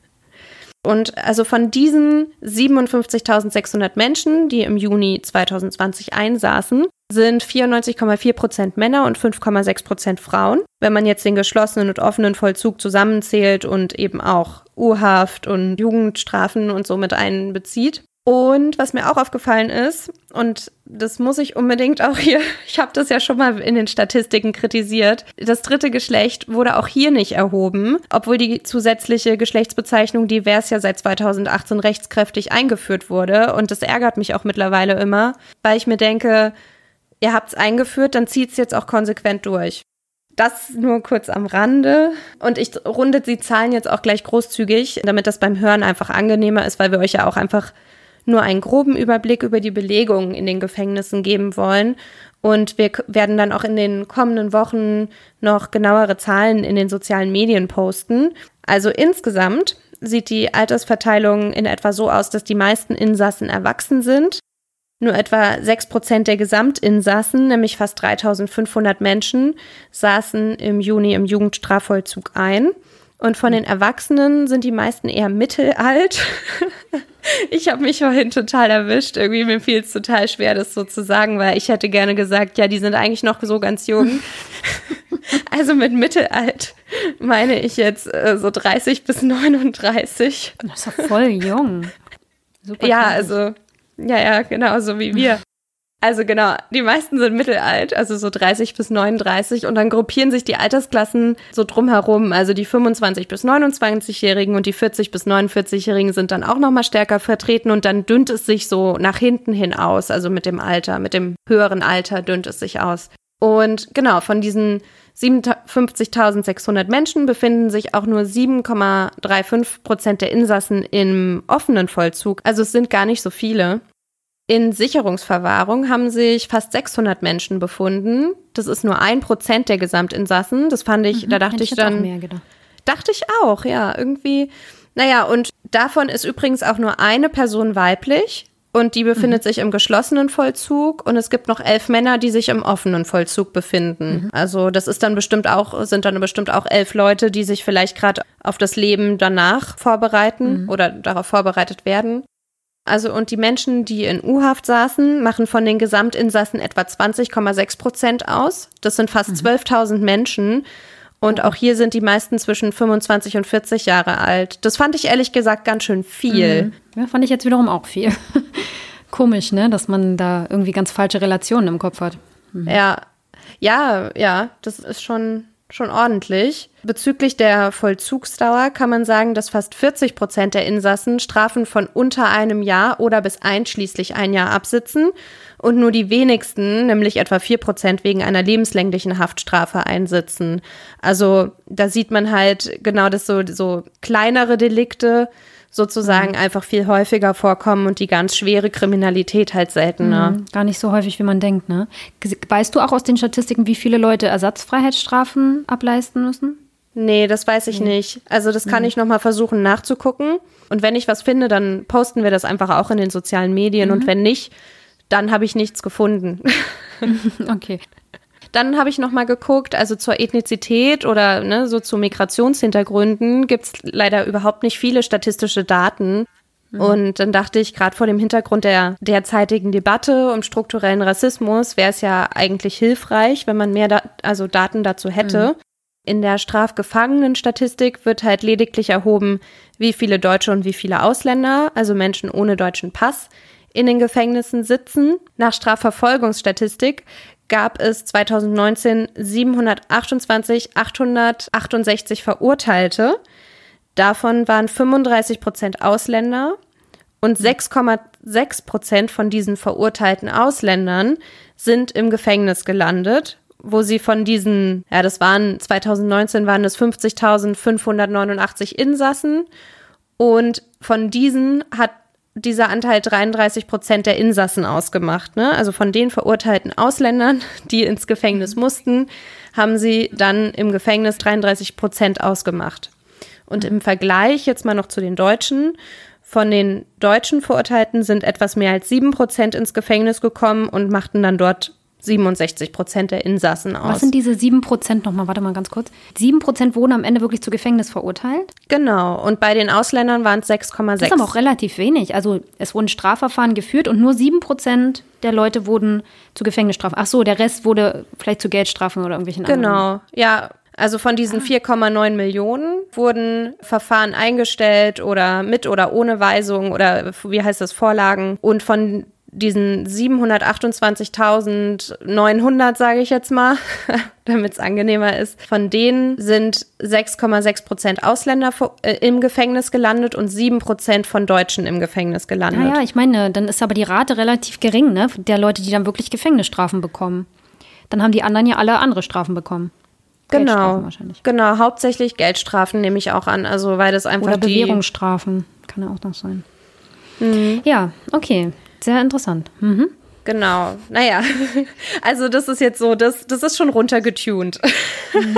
B: Und also von diesen 57.600 Menschen, die im Juni 2020 einsaßen, sind 94,4 Prozent Männer und 5,6 Prozent Frauen. Wenn man jetzt den geschlossenen und offenen Vollzug zusammenzählt und eben auch Urhaft und Jugendstrafen und so mit einbezieht. Und was mir auch aufgefallen ist, und das muss ich unbedingt auch hier, ich habe das ja schon mal in den Statistiken kritisiert, das dritte Geschlecht wurde auch hier nicht erhoben, obwohl die zusätzliche Geschlechtsbezeichnung divers ja seit 2018 rechtskräftig eingeführt wurde. Und das ärgert mich auch mittlerweile immer, weil ich mir denke, ihr habt es eingeführt, dann zieht es jetzt auch konsequent durch. Das nur kurz am Rande. Und ich runde die Zahlen jetzt auch gleich großzügig, damit das beim Hören einfach angenehmer ist, weil wir euch ja auch einfach nur einen groben Überblick über die Belegung in den Gefängnissen geben wollen. Und wir werden dann auch in den kommenden Wochen noch genauere Zahlen in den sozialen Medien posten. Also insgesamt sieht die Altersverteilung in etwa so aus, dass die meisten Insassen erwachsen sind. Nur etwa 6 Prozent der Gesamtinsassen, nämlich fast 3500 Menschen, saßen im Juni im Jugendstrafvollzug ein. Und von den Erwachsenen sind die meisten eher mittelalt. ich habe mich vorhin total erwischt. Irgendwie mir fiel es total schwer, das so zu sagen, weil ich hätte gerne gesagt, ja, die sind eigentlich noch so ganz jung. also mit mittelalt meine ich jetzt äh, so 30 bis 39.
A: Das ist doch voll jung.
B: Super ja, also, ja, ja, genau, so wie wir. Also genau, die meisten sind mittelalt, also so 30 bis 39 und dann gruppieren sich die Altersklassen so drumherum. Also die 25 bis 29-Jährigen und die 40 bis 49-Jährigen sind dann auch nochmal stärker vertreten und dann dünnt es sich so nach hinten hin aus, also mit dem Alter, mit dem höheren Alter dünnt es sich aus. Und genau, von diesen 57.600 Menschen befinden sich auch nur 7,35 Prozent der Insassen im offenen Vollzug. Also es sind gar nicht so viele. In Sicherungsverwahrung haben sich fast 600 Menschen befunden. Das ist nur ein Prozent der Gesamtinsassen. Das fand ich, mhm, da dachte ich, ich dann. Dachte ich auch, ja, irgendwie. Naja, und davon ist übrigens auch nur eine Person weiblich und die befindet mhm. sich im geschlossenen Vollzug und es gibt noch elf Männer, die sich im offenen Vollzug befinden. Mhm. Also das ist dann bestimmt auch, sind dann bestimmt auch elf Leute, die sich vielleicht gerade auf das Leben danach vorbereiten mhm. oder darauf vorbereitet werden. Also und die Menschen, die in U-Haft saßen, machen von den Gesamtinsassen etwa 20,6 Prozent aus. Das sind fast mhm. 12.000 Menschen. Und auch hier sind die meisten zwischen 25 und 40 Jahre alt. Das fand ich ehrlich gesagt ganz schön viel.
A: Mhm. Ja, fand ich jetzt wiederum auch viel. Komisch, ne, dass man da irgendwie ganz falsche Relationen im Kopf hat.
B: Mhm. Ja, ja, ja, das ist schon schon ordentlich. Bezüglich der Vollzugsdauer kann man sagen, dass fast 40 Prozent der Insassen Strafen von unter einem Jahr oder bis einschließlich ein Jahr absitzen und nur die wenigsten, nämlich etwa vier Prozent, wegen einer lebenslänglichen Haftstrafe einsitzen. Also da sieht man halt genau, dass so, so kleinere Delikte sozusagen mhm. einfach viel häufiger vorkommen und die ganz schwere Kriminalität halt seltener. Mhm,
A: gar nicht so häufig, wie man denkt, ne? Weißt du auch aus den Statistiken, wie viele Leute Ersatzfreiheitsstrafen ableisten müssen?
B: Nee, das weiß ich nee. nicht. Also das kann mhm. ich nochmal versuchen nachzugucken. Und wenn ich was finde, dann posten wir das einfach auch in den sozialen Medien. Und mhm. wenn nicht, dann habe ich nichts gefunden.
A: okay.
B: Dann habe ich nochmal geguckt, also zur Ethnizität oder ne, so zu Migrationshintergründen gibt es leider überhaupt nicht viele statistische Daten. Mhm. Und dann dachte ich, gerade vor dem Hintergrund der derzeitigen Debatte um strukturellen Rassismus wäre es ja eigentlich hilfreich, wenn man mehr da also Daten dazu hätte. Mhm. In der Strafgefangenenstatistik wird halt lediglich erhoben, wie viele Deutsche und wie viele Ausländer, also Menschen ohne deutschen Pass, in den Gefängnissen sitzen. Nach Strafverfolgungsstatistik gab es 2019 728 868 Verurteilte. Davon waren 35 Prozent Ausländer und 6,6 Prozent von diesen verurteilten Ausländern sind im Gefängnis gelandet, wo sie von diesen, ja, das waren 2019 waren es 50.589 Insassen und von diesen hat dieser Anteil 33 Prozent der Insassen ausgemacht. Ne? Also von den verurteilten Ausländern, die ins Gefängnis mussten, haben sie dann im Gefängnis 33 Prozent ausgemacht. Und im Vergleich jetzt mal noch zu den Deutschen. Von den deutschen Verurteilten sind etwas mehr als sieben Prozent ins Gefängnis gekommen und machten dann dort 67 Prozent der Insassen aus.
A: Was sind diese sieben Prozent nochmal? Warte mal ganz kurz. Sieben Prozent wurden am Ende wirklich zu Gefängnis verurteilt?
B: Genau. Und bei den Ausländern waren es 6,6. Das
A: ist aber auch relativ wenig. Also es wurden Strafverfahren geführt und nur sieben Prozent der Leute wurden zu Gefängnisstrafen. Ach so, der Rest wurde vielleicht zu Geldstrafen oder irgendwelchen
B: anderen. Genau. Ja, also von diesen 4,9 ah. Millionen wurden Verfahren eingestellt oder mit oder ohne Weisung oder wie heißt das, Vorlagen. Und von diesen 728.900, sage ich jetzt mal, damit es angenehmer ist, von denen sind 6,6 Prozent Ausländer äh, im Gefängnis gelandet und 7 Prozent von Deutschen im Gefängnis gelandet.
A: Ja, ja, ich meine, dann ist aber die Rate relativ gering, ne, der Leute, die dann wirklich Gefängnisstrafen bekommen. Dann haben die anderen ja alle andere Strafen bekommen.
B: Genau, genau, hauptsächlich Geldstrafen nehme ich auch an, also weil das einfach
A: Oder Bewährungsstrafen, kann ja auch noch sein. Mhm. Ja, okay. Sehr interessant. Mhm.
B: Genau. Naja, also das ist jetzt so, das, das ist schon runtergetuned. Mhm.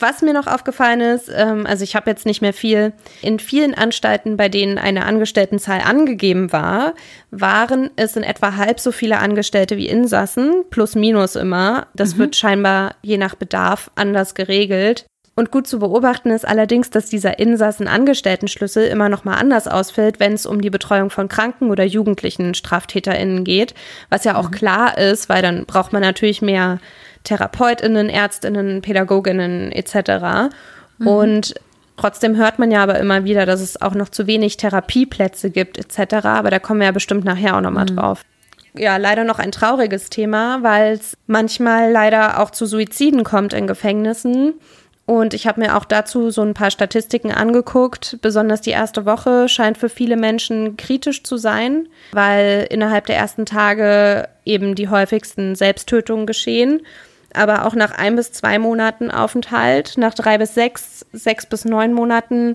B: Was mir noch aufgefallen ist, ähm, also ich habe jetzt nicht mehr viel, in vielen Anstalten, bei denen eine Angestelltenzahl angegeben war, waren es in etwa halb so viele Angestellte wie Insassen, plus minus immer. Das mhm. wird scheinbar je nach Bedarf anders geregelt. Und gut zu beobachten ist allerdings, dass dieser Insassen-Angestellten-Schlüssel immer noch mal anders ausfällt, wenn es um die Betreuung von kranken oder jugendlichen StraftäterInnen geht, was ja auch mhm. klar ist, weil dann braucht man natürlich mehr TherapeutInnen, ÄrztInnen, PädagogInnen etc. Mhm. Und Trotzdem hört man ja aber immer wieder, dass es auch noch zu wenig Therapieplätze gibt etc. Aber da kommen wir ja bestimmt nachher auch nochmal mhm. drauf. Ja, leider noch ein trauriges Thema, weil es manchmal leider auch zu Suiziden kommt in Gefängnissen. Und ich habe mir auch dazu so ein paar Statistiken angeguckt. Besonders die erste Woche scheint für viele Menschen kritisch zu sein, weil innerhalb der ersten Tage eben die häufigsten Selbsttötungen geschehen. Aber auch nach ein bis zwei Monaten Aufenthalt, nach drei bis sechs, sechs bis neun Monaten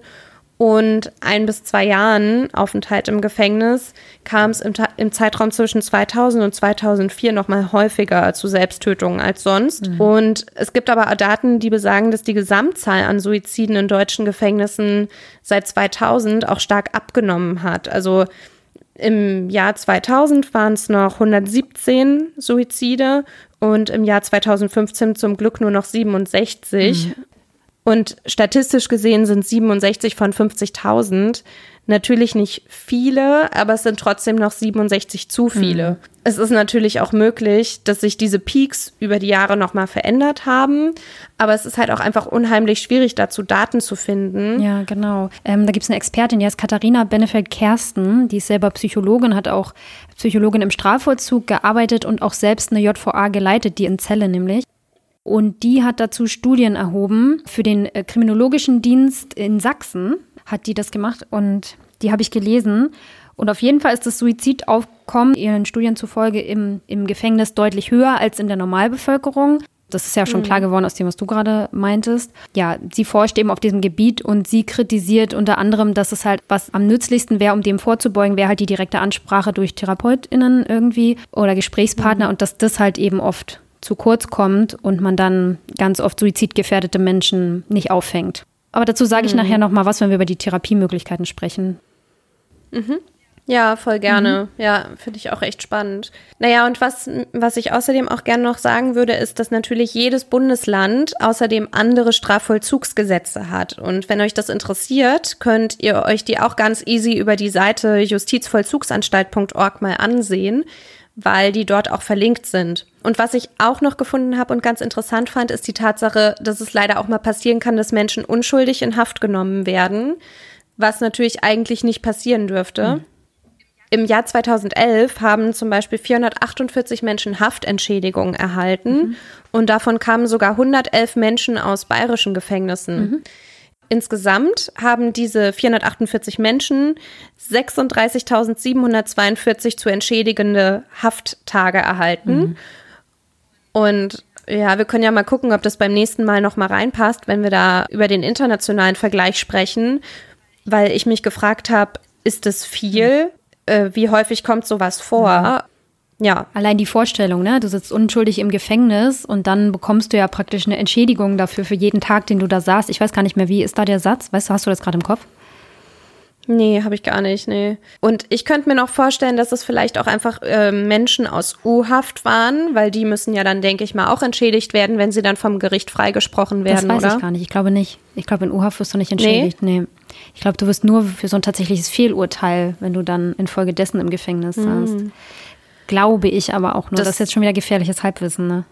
B: und ein bis zwei Jahren Aufenthalt im Gefängnis kam es im, im, Zeitraum zwischen 2000 und 2004 noch mal häufiger zu Selbsttötungen als sonst. Mhm. Und es gibt aber Daten, die besagen, dass die Gesamtzahl an Suiziden in deutschen Gefängnissen seit 2000 auch stark abgenommen hat. Also im Jahr 2000 waren es noch 117 Suizide und im Jahr 2015 zum Glück nur noch 67. Mhm. Und statistisch gesehen sind 67 von 50.000 natürlich nicht viele, aber es sind trotzdem noch 67 zu viele. Mhm. Es ist natürlich auch möglich, dass sich diese Peaks über die Jahre nochmal verändert haben, aber es ist halt auch einfach unheimlich schwierig, dazu Daten zu finden.
A: Ja, genau. Ähm, da gibt es eine Expertin, die heißt Katharina Benefeld-Kersten, die ist selber Psychologin, hat auch Psychologin im Strafvollzug gearbeitet und auch selbst eine JVA geleitet, die in Zelle nämlich. Und die hat dazu Studien erhoben. Für den äh, Kriminologischen Dienst in Sachsen hat die das gemacht und die habe ich gelesen. Und auf jeden Fall ist das Suizidaufkommen ihren Studien zufolge im, im Gefängnis deutlich höher als in der Normalbevölkerung. Das ist ja schon mhm. klar geworden aus dem, was du gerade meintest. Ja, sie forscht eben auf diesem Gebiet und sie kritisiert unter anderem, dass es halt was am nützlichsten wäre, um dem vorzubeugen, wäre halt die direkte Ansprache durch TherapeutInnen irgendwie oder Gesprächspartner mhm. und dass das halt eben oft zu kurz kommt und man dann ganz oft suizidgefährdete Menschen nicht auffängt. Aber dazu sage ich mhm. nachher noch mal was, wenn wir über die Therapiemöglichkeiten sprechen.
B: Mhm. Ja, voll gerne. Mhm. Ja, finde ich auch echt spannend. Naja, und was, was ich außerdem auch gerne noch sagen würde, ist, dass natürlich jedes Bundesland außerdem andere Strafvollzugsgesetze hat. Und wenn euch das interessiert, könnt ihr euch die auch ganz easy über die Seite justizvollzugsanstalt.org mal ansehen, weil die dort auch verlinkt sind. Und was ich auch noch gefunden habe und ganz interessant fand, ist die Tatsache, dass es leider auch mal passieren kann, dass Menschen unschuldig in Haft genommen werden, was natürlich eigentlich nicht passieren dürfte. Mhm. Im Jahr 2011 haben zum Beispiel 448 Menschen Haftentschädigungen erhalten mhm. und davon kamen sogar 111 Menschen aus bayerischen Gefängnissen. Mhm. Insgesamt haben diese 448 Menschen 36.742 zu entschädigende Hafttage erhalten. Mhm. Und ja, wir können ja mal gucken, ob das beim nächsten Mal noch mal reinpasst, wenn wir da über den internationalen Vergleich sprechen, weil ich mich gefragt habe, ist das viel? äh, wie häufig kommt sowas vor?
A: Mhm. Ja. Allein die Vorstellung, ne? Du sitzt unschuldig im Gefängnis und dann bekommst du ja praktisch eine Entschädigung dafür für jeden Tag, den du da saßt. Ich weiß gar nicht mehr, wie ist da der Satz? Weißt du, hast du das gerade im Kopf?
B: Nee, habe ich gar nicht, nee. Und ich könnte mir noch vorstellen, dass es vielleicht auch einfach äh, Menschen aus U-Haft waren, weil die müssen ja dann, denke ich mal, auch entschädigt werden, wenn sie dann vom Gericht freigesprochen werden,
A: Das weiß
B: oder?
A: ich gar nicht. Ich glaube nicht. Ich glaube, in U-Haft wirst du nicht entschädigt. Nee. nee. Ich glaube, du wirst nur für so ein tatsächliches Fehlurteil, wenn du dann infolgedessen im Gefängnis mhm. Glaube ich aber auch nur. Das, das ist jetzt schon wieder gefährliches Halbwissen, ne?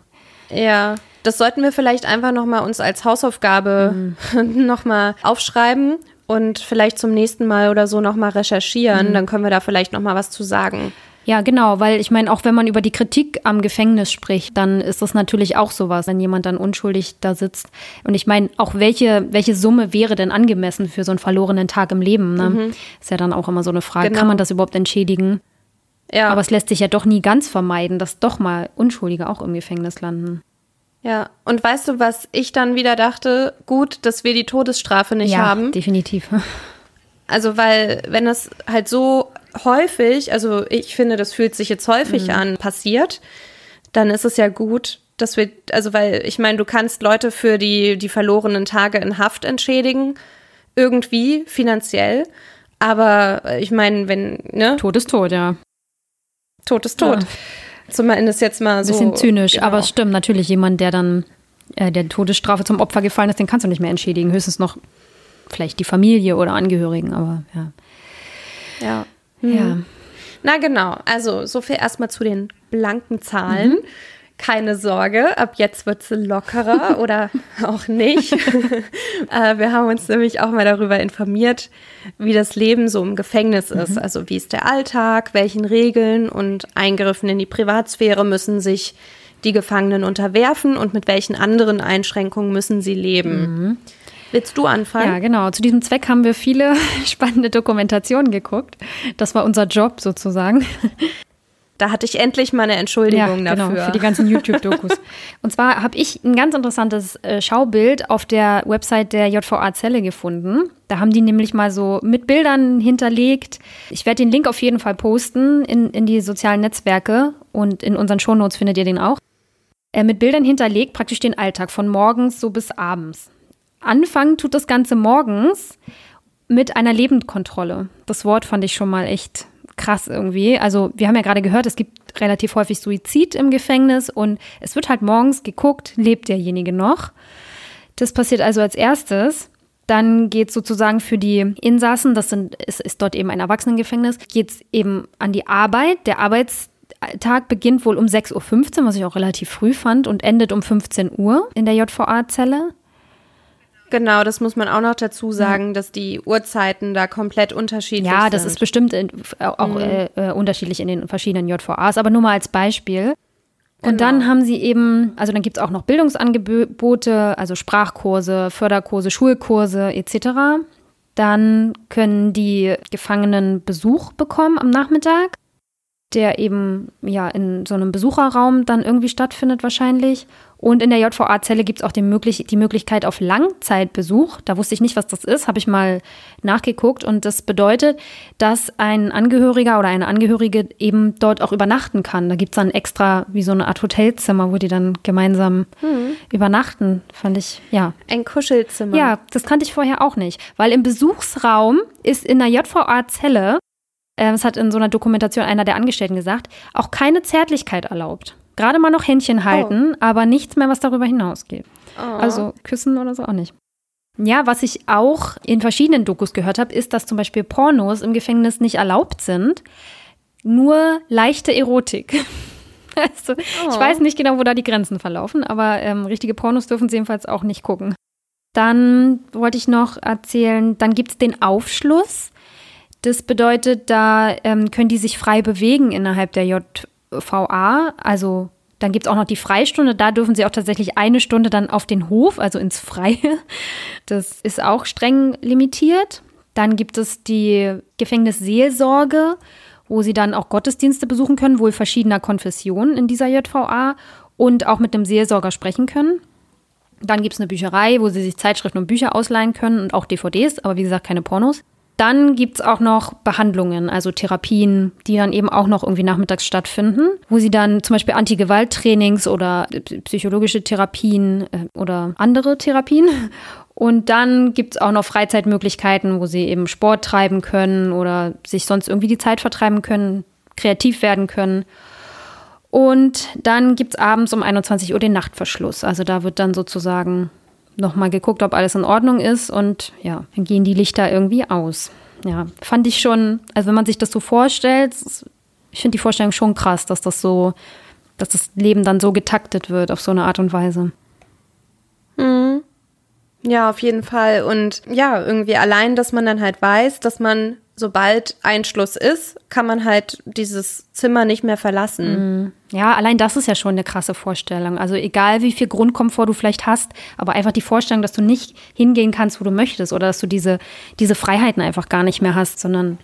B: Ja, das sollten wir vielleicht einfach nochmal uns als Hausaufgabe mhm. nochmal aufschreiben und vielleicht zum nächsten Mal oder so nochmal recherchieren. Mhm. Dann können wir da vielleicht nochmal was zu sagen.
A: Ja, genau, weil ich meine, auch wenn man über die Kritik am Gefängnis spricht, dann ist das natürlich auch sowas, wenn jemand dann unschuldig da sitzt. Und ich meine, auch welche, welche Summe wäre denn angemessen für so einen verlorenen Tag im Leben? Ne? Mhm. Ist ja dann auch immer so eine Frage, genau. kann man das überhaupt entschädigen? Ja. Aber es lässt sich ja doch nie ganz vermeiden, dass doch mal Unschuldige auch im Gefängnis landen.
B: Ja, und weißt du, was ich dann wieder dachte? Gut, dass wir die Todesstrafe nicht
A: ja,
B: haben.
A: Definitiv.
B: Also, weil, wenn das halt so häufig, also ich finde, das fühlt sich jetzt häufig mhm. an, passiert, dann ist es ja gut, dass wir, also weil ich meine, du kannst Leute für die, die verlorenen Tage in Haft entschädigen, irgendwie finanziell. Aber ich meine, wenn, ne?
A: Tod ist tot, ja.
B: Tod ist tot. Ja. Zumindest jetzt mal so.
A: Bisschen zynisch, genau. aber es stimmt natürlich, jemand, der dann äh, der Todesstrafe zum Opfer gefallen ist, den kannst du nicht mehr entschädigen. Höchstens noch vielleicht die Familie oder Angehörigen, aber ja.
B: Ja. Ja. Hm. Na genau, also so viel erstmal zu den blanken Zahlen. Mhm. Keine Sorge, ab jetzt wird es lockerer oder auch nicht. äh, wir haben uns nämlich auch mal darüber informiert, wie das Leben so im Gefängnis mhm. ist. Also wie ist der Alltag, welchen Regeln und Eingriffen in die Privatsphäre müssen sich die Gefangenen unterwerfen und mit welchen anderen Einschränkungen müssen sie leben. Mhm. Willst du anfangen?
A: Ja, genau. Zu diesem Zweck haben wir viele spannende Dokumentationen geguckt. Das war unser Job sozusagen.
B: Da hatte ich endlich mal eine Entschuldigung ja, genau, dafür.
A: Für die ganzen YouTube-Dokus. Und zwar habe ich ein ganz interessantes äh, Schaubild auf der Website der JVA Zelle gefunden. Da haben die nämlich mal so mit Bildern hinterlegt. Ich werde den Link auf jeden Fall posten in, in die sozialen Netzwerke und in unseren Shownotes findet ihr den auch. Äh, mit Bildern hinterlegt praktisch den Alltag von morgens so bis abends. Anfangen tut das Ganze morgens mit einer Lebendkontrolle. Das Wort fand ich schon mal echt krass irgendwie. Also wir haben ja gerade gehört, es gibt relativ häufig Suizid im Gefängnis und es wird halt morgens geguckt, lebt derjenige noch. Das passiert also als erstes. Dann geht es sozusagen für die Insassen, das sind, ist, ist dort eben ein Erwachsenengefängnis, geht es eben an die Arbeit. Der Arbeitstag beginnt wohl um 6.15 Uhr, was ich auch relativ früh fand, und endet um 15 Uhr in der JVA-Zelle.
B: Genau, das muss man auch noch dazu sagen, ja. dass die Uhrzeiten da komplett unterschiedlich sind.
A: Ja, das ist bestimmt in, auch mhm. äh, unterschiedlich in den verschiedenen JVAs, aber nur mal als Beispiel. Und genau. dann haben sie eben, also dann gibt es auch noch Bildungsangebote, also Sprachkurse, Förderkurse, Schulkurse etc. Dann können die Gefangenen Besuch bekommen am Nachmittag. der eben ja in so einem Besucherraum dann irgendwie stattfindet wahrscheinlich. Und in der JVA-Zelle gibt es auch die, möglich die Möglichkeit auf Langzeitbesuch. Da wusste ich nicht, was das ist, habe ich mal nachgeguckt. Und das bedeutet, dass ein Angehöriger oder eine Angehörige eben dort auch übernachten kann. Da gibt es dann extra wie so eine Art Hotelzimmer, wo die dann gemeinsam hm. übernachten. Fand ich, ja.
B: Ein Kuschelzimmer.
A: Ja, das kannte ich vorher auch nicht. Weil im Besuchsraum ist in der JVA-Zelle, äh, das hat in so einer Dokumentation einer der Angestellten gesagt, auch keine Zärtlichkeit erlaubt. Gerade mal noch Händchen oh. halten, oh. aber nichts mehr, was darüber hinausgeht. Oh. Also küssen oder so auch nicht. Ja, was ich auch in verschiedenen Dokus gehört habe, ist, dass zum Beispiel Pornos im Gefängnis nicht erlaubt sind. Nur leichte Erotik. Also, oh. ich weiß nicht genau, wo da die Grenzen verlaufen, aber ähm, richtige Pornos dürfen sie jedenfalls auch nicht gucken. Dann wollte ich noch erzählen, dann gibt es den Aufschluss. Das bedeutet, da ähm, können die sich frei bewegen innerhalb der J VA, also dann gibt es auch noch die Freistunde, da dürfen sie auch tatsächlich eine Stunde dann auf den Hof, also ins Freie. Das ist auch streng limitiert. Dann gibt es die Gefängnisseelsorge, wo sie dann auch Gottesdienste besuchen können, wohl verschiedener Konfessionen in dieser JVA und auch mit dem Seelsorger sprechen können. Dann gibt es eine Bücherei, wo sie sich Zeitschriften und Bücher ausleihen können und auch DVDs, aber wie gesagt keine Pornos. Dann gibt es auch noch Behandlungen, also Therapien, die dann eben auch noch irgendwie nachmittags stattfinden, wo sie dann zum Beispiel Anti-Gewalt-Trainings oder psychologische Therapien äh, oder andere Therapien. Und dann gibt es auch noch Freizeitmöglichkeiten, wo sie eben Sport treiben können oder sich sonst irgendwie die Zeit vertreiben können, kreativ werden können. Und dann gibt es abends um 21 Uhr den Nachtverschluss. Also da wird dann sozusagen nochmal geguckt, ob alles in Ordnung ist und ja, dann gehen die Lichter irgendwie aus. Ja, fand ich schon, also wenn man sich das so vorstellt, ich finde die Vorstellung schon krass, dass das so, dass das Leben dann so getaktet wird auf so eine Art und Weise.
B: Mhm. Ja, auf jeden Fall. Und ja, irgendwie allein, dass man dann halt weiß, dass man sobald Einschluss ist, kann man halt dieses Zimmer nicht mehr verlassen.
A: Mhm. Ja, allein das ist ja schon eine krasse Vorstellung. Also egal, wie viel Grundkomfort du vielleicht hast, aber einfach die Vorstellung, dass du nicht hingehen kannst, wo du möchtest oder dass du diese, diese Freiheiten einfach gar nicht mehr hast, sondern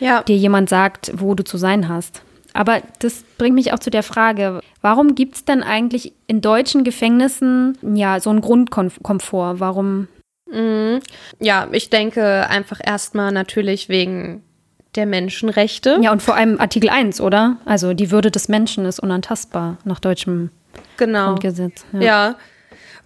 A: ja. dir jemand sagt, wo du zu sein hast. Aber das bringt mich auch zu der Frage, warum gibt es denn eigentlich in deutschen Gefängnissen ja so einen Grundkomfort? Warum
B: Mhm. Ja, ich denke einfach erstmal natürlich wegen der Menschenrechte.
A: Ja, und vor allem Artikel 1, oder? Also die Würde des Menschen ist unantastbar nach deutschem genau. Grundgesetz.
B: Ja. ja.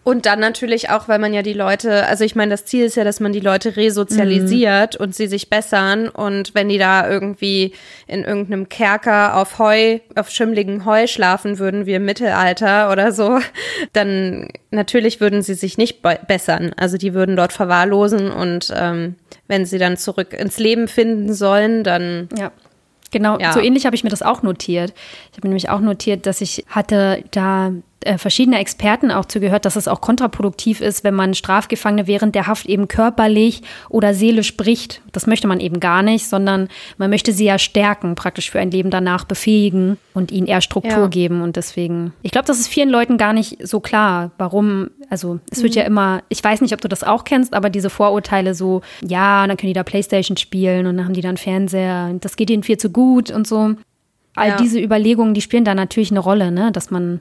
B: Und dann natürlich auch, weil man ja die Leute, also ich meine, das Ziel ist ja, dass man die Leute resozialisiert mhm. und sie sich bessern. Und wenn die da irgendwie in irgendeinem Kerker auf Heu, auf schimmligen Heu schlafen würden, wie im Mittelalter oder so, dann natürlich würden sie sich nicht bessern. Also die würden dort verwahrlosen und ähm, wenn sie dann zurück ins Leben finden sollen, dann
A: ja. Genau, ja. so ähnlich habe ich mir das auch notiert. Ich habe nämlich auch notiert, dass ich hatte da äh, verschiedene Experten auch zugehört, dass es auch kontraproduktiv ist, wenn man Strafgefangene während der Haft eben körperlich oder seelisch bricht. Das möchte man eben gar nicht, sondern man möchte sie ja stärken, praktisch für ein Leben danach befähigen und ihnen eher Struktur ja. geben. Und deswegen, ich glaube, das ist vielen Leuten gar nicht so klar, warum, also es wird mhm. ja immer, ich weiß nicht, ob du das auch kennst, aber diese Vorurteile so, ja, dann können die da Playstation spielen und dann haben die dann Fernseher, das geht ihnen viel zu gut und so. All ja. diese Überlegungen, die spielen da natürlich eine Rolle, ne? Dass man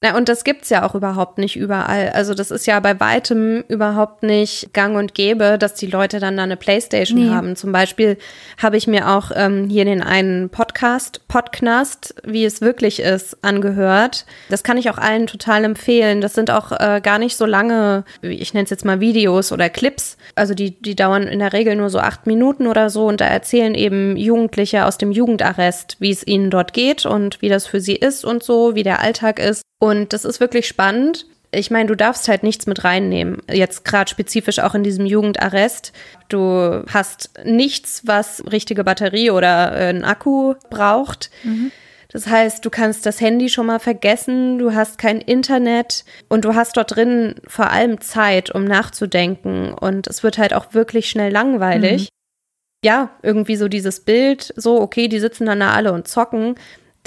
B: na, und das gibt's ja auch überhaupt nicht überall. Also das ist ja bei weitem überhaupt nicht gang und gäbe, dass die Leute dann da eine Playstation nee. haben. Zum Beispiel habe ich mir auch ähm, hier den einen Podcast, Podcast, wie es wirklich ist, angehört. Das kann ich auch allen total empfehlen. Das sind auch äh, gar nicht so lange, ich nenne es jetzt mal Videos oder Clips. Also die, die dauern in der Regel nur so acht Minuten oder so und da erzählen eben Jugendliche aus dem Jugendarrest, wie es ihnen dort geht und wie das für sie ist und so, wie der Alltag ist. Und das ist wirklich spannend. Ich meine, du darfst halt nichts mit reinnehmen. Jetzt gerade spezifisch auch in diesem Jugendarrest. Du hast nichts, was richtige Batterie oder äh, einen Akku braucht. Mhm. Das heißt, du kannst das Handy schon mal vergessen, du hast kein Internet und du hast dort drin vor allem Zeit, um nachzudenken. Und es wird halt auch wirklich schnell langweilig. Mhm. Ja, irgendwie so dieses Bild, so, okay, die sitzen dann da alle und zocken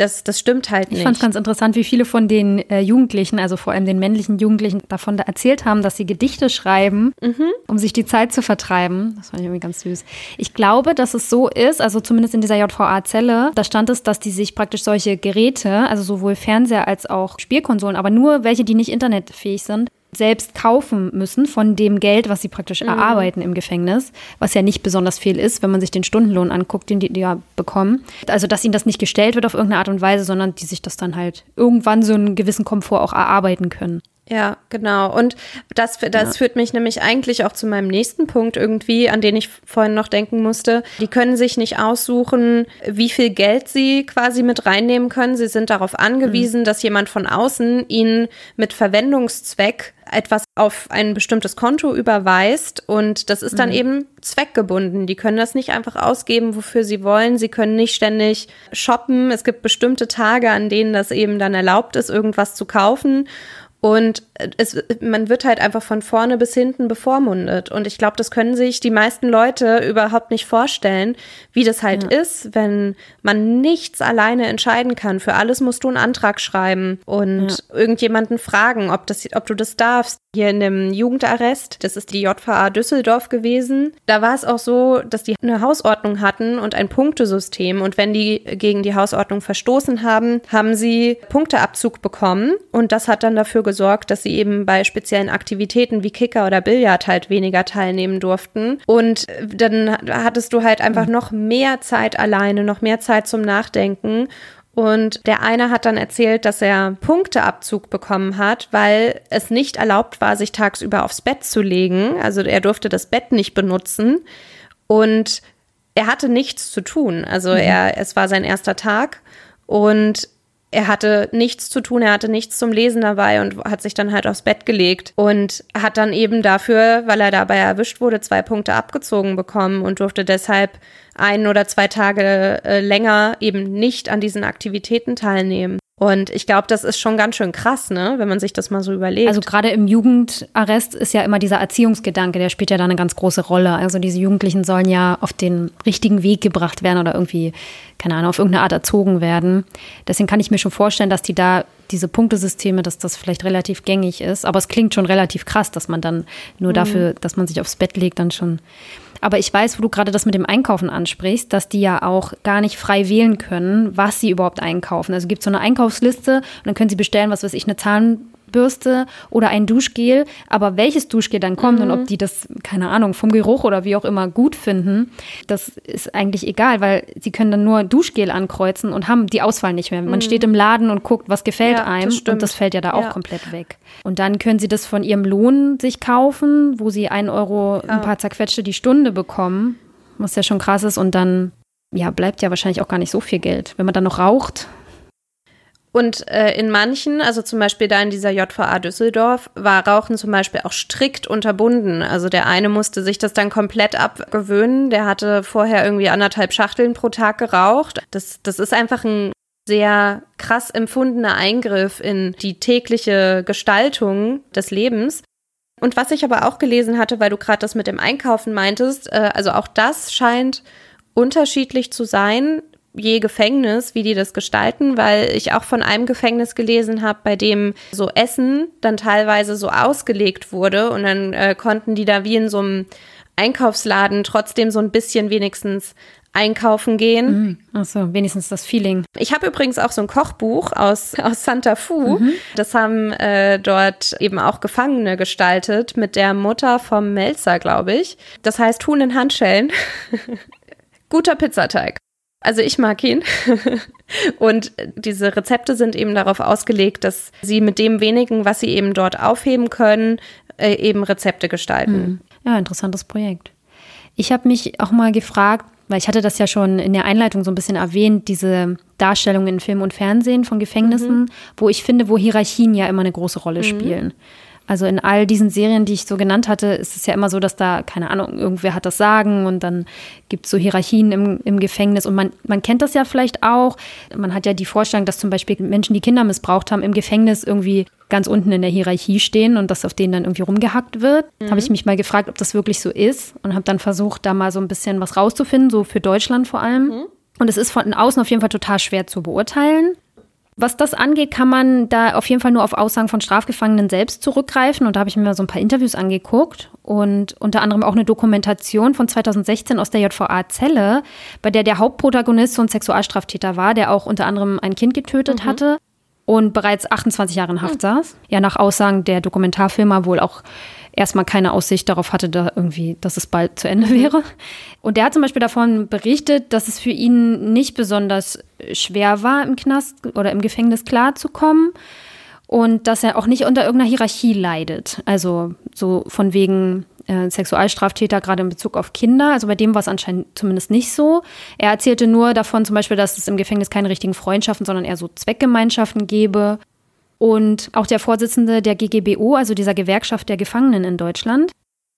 B: Das, das stimmt halt
A: nicht.
B: Ich
A: fand es ganz interessant, wie viele von den äh, Jugendlichen, also vor allem den männlichen Jugendlichen, davon da erzählt haben, dass sie Gedichte schreiben, mhm. um sich die Zeit zu vertreiben. Das fand ich irgendwie ganz süß. Ich glaube, dass es so ist, also zumindest in dieser JVA-Zelle, da stand es, dass die sich praktisch solche Geräte, also sowohl Fernseher als auch Spielkonsolen, aber nur welche, die nicht internetfähig sind, selbst kaufen müssen von dem Geld, was sie praktisch mhm. erarbeiten im Gefängnis, was ja nicht besonders viel ist, wenn man sich den Stundenlohn anguckt, den die, die ja bekommen. Also, dass ihnen das nicht gestellt wird auf irgendeine Art und Weise, sondern die sich das dann halt irgendwann so einen gewissen Komfort auch erarbeiten können.
B: Ja, genau. Und das, das ja. führt mich nämlich eigentlich auch zu meinem nächsten Punkt irgendwie, an den ich vorhin noch denken musste. Die können sich nicht aussuchen, wie viel Geld sie quasi mit reinnehmen können. Sie sind darauf angewiesen, mhm. dass jemand von außen ihnen mit Verwendungszweck etwas auf ein bestimmtes Konto überweist und das ist dann mhm. eben zweckgebunden. Die können das nicht einfach ausgeben, wofür sie wollen. Sie können nicht ständig shoppen. Es gibt bestimmte Tage, an denen das eben dann erlaubt ist, irgendwas zu kaufen. Und es, man wird halt einfach von vorne bis hinten bevormundet. Und ich glaube, das können sich die meisten Leute überhaupt nicht vorstellen, wie das halt ja. ist, wenn man nichts alleine entscheiden kann. Für alles musst du einen Antrag schreiben und ja. irgendjemanden fragen, ob, das, ob du das darfst. Hier in dem Jugendarrest, das ist die JVA Düsseldorf gewesen, da war es auch so, dass die eine Hausordnung hatten und ein Punktesystem. Und wenn die gegen die Hausordnung verstoßen haben, haben sie Punkteabzug bekommen. Und das hat dann dafür gesorgt, dass sie eben bei speziellen Aktivitäten wie Kicker oder Billard halt weniger teilnehmen durften. Und dann hattest du halt einfach mhm. noch mehr Zeit alleine, noch mehr Zeit zum Nachdenken. Und der eine hat dann erzählt, dass er Punkteabzug bekommen hat, weil es nicht erlaubt war, sich tagsüber aufs Bett zu legen. Also er durfte das Bett nicht benutzen. Und er hatte nichts zu tun. Also mhm. er, es war sein erster Tag und er hatte nichts zu tun, er hatte nichts zum Lesen dabei und hat sich dann halt aufs Bett gelegt und hat dann eben dafür, weil er dabei erwischt wurde, zwei Punkte abgezogen bekommen und durfte deshalb ein oder zwei Tage äh, länger eben nicht an diesen Aktivitäten teilnehmen. Und ich glaube, das ist schon ganz schön krass, ne, wenn man sich das mal so überlegt.
A: Also gerade im Jugendarrest ist ja immer dieser Erziehungsgedanke, der spielt ja da eine ganz große Rolle. Also diese Jugendlichen sollen ja auf den richtigen Weg gebracht werden oder irgendwie, keine Ahnung, auf irgendeine Art erzogen werden. Deswegen kann ich mir schon vorstellen, dass die da diese Punktesysteme, dass das vielleicht relativ gängig ist. Aber es klingt schon relativ krass, dass man dann nur mhm. dafür, dass man sich aufs Bett legt, dann schon aber ich weiß, wo du gerade das mit dem Einkaufen ansprichst, dass die ja auch gar nicht frei wählen können, was sie überhaupt einkaufen. Also gibt es so eine Einkaufsliste und dann können sie bestellen, was weiß ich, eine Zahn Bürste oder ein Duschgel, aber welches Duschgel dann kommt mhm. und ob die das, keine Ahnung, vom Geruch oder wie auch immer gut finden, das ist eigentlich egal, weil sie können dann nur Duschgel ankreuzen und haben die Auswahl nicht mehr. Man mhm. steht im Laden und guckt, was gefällt ja, einem das und das fällt ja da auch ja. komplett weg. Und dann können sie das von ihrem Lohn sich kaufen, wo sie ein Euro ja. ein paar zerquetschte die Stunde bekommen, was ja schon krass ist und dann ja, bleibt ja wahrscheinlich auch gar nicht so viel Geld. Wenn man dann noch raucht,
B: und äh, in manchen, also zum Beispiel da in dieser JVA Düsseldorf, war Rauchen zum Beispiel auch strikt unterbunden. Also der eine musste sich das dann komplett abgewöhnen. Der hatte vorher irgendwie anderthalb Schachteln pro Tag geraucht. Das, das ist einfach ein sehr krass empfundener Eingriff in die tägliche Gestaltung des Lebens. Und was ich aber auch gelesen hatte, weil du gerade das mit dem Einkaufen meintest, äh, also auch das scheint unterschiedlich zu sein je Gefängnis, wie die das gestalten, weil ich auch von einem Gefängnis gelesen habe, bei dem so Essen dann teilweise so ausgelegt wurde und dann äh, konnten die da wie in so einem Einkaufsladen trotzdem so ein bisschen wenigstens einkaufen gehen.
A: Mhm. Achso, wenigstens das Feeling.
B: Ich habe übrigens auch so ein Kochbuch aus, aus Santa Fu. Mhm. Das haben äh, dort eben auch Gefangene gestaltet mit der Mutter vom Melzer, glaube ich. Das heißt Huhn in Handschellen. Guter Pizzateig. Also ich mag ihn. und diese Rezepte sind eben darauf ausgelegt, dass sie mit dem wenigen, was sie eben dort aufheben können, äh, eben Rezepte gestalten. Hm.
A: Ja, interessantes Projekt. Ich habe mich auch mal gefragt, weil ich hatte das ja schon in der Einleitung so ein bisschen erwähnt, diese Darstellungen in Film und Fernsehen von Gefängnissen, mhm. wo ich finde, wo Hierarchien ja immer eine große Rolle mhm. spielen. Also in all diesen Serien, die ich so genannt hatte, ist es ja immer so, dass da, keine Ahnung, irgendwer hat das Sagen und dann gibt es so Hierarchien im, im Gefängnis. Und man, man kennt das ja vielleicht auch. Man hat ja die Vorstellung, dass zum Beispiel Menschen, die Kinder missbraucht haben, im Gefängnis irgendwie ganz unten in der Hierarchie stehen und dass auf denen dann irgendwie rumgehackt wird. Mhm. Habe ich mich mal gefragt, ob das wirklich so ist und habe dann versucht, da mal so ein bisschen was rauszufinden, so für Deutschland vor allem. Mhm. Und es ist von außen auf jeden Fall total schwer zu beurteilen. Was das angeht, kann man da auf jeden Fall nur auf Aussagen von Strafgefangenen selbst zurückgreifen. Und da habe ich mir mal so ein paar Interviews angeguckt und unter anderem auch eine Dokumentation von 2016 aus der JVA Zelle, bei der der Hauptprotagonist so ein Sexualstraftäter war, der auch unter anderem ein Kind getötet mhm. hatte und bereits 28 Jahre in Haft mhm. saß. Ja, nach Aussagen der Dokumentarfilmer wohl auch erstmal keine Aussicht darauf hatte, da irgendwie, dass es bald zu Ende mhm. wäre. Und der hat zum Beispiel davon berichtet, dass es für ihn nicht besonders schwer war, im Knast oder im Gefängnis klarzukommen und dass er auch nicht unter irgendeiner Hierarchie leidet. Also so von wegen äh, Sexualstraftäter, gerade in Bezug auf Kinder. Also bei dem war es anscheinend zumindest nicht so. Er erzählte nur davon zum Beispiel, dass es im Gefängnis keine richtigen Freundschaften, sondern eher so Zweckgemeinschaften gäbe und auch der Vorsitzende der GGBO, also dieser Gewerkschaft der Gefangenen in Deutschland,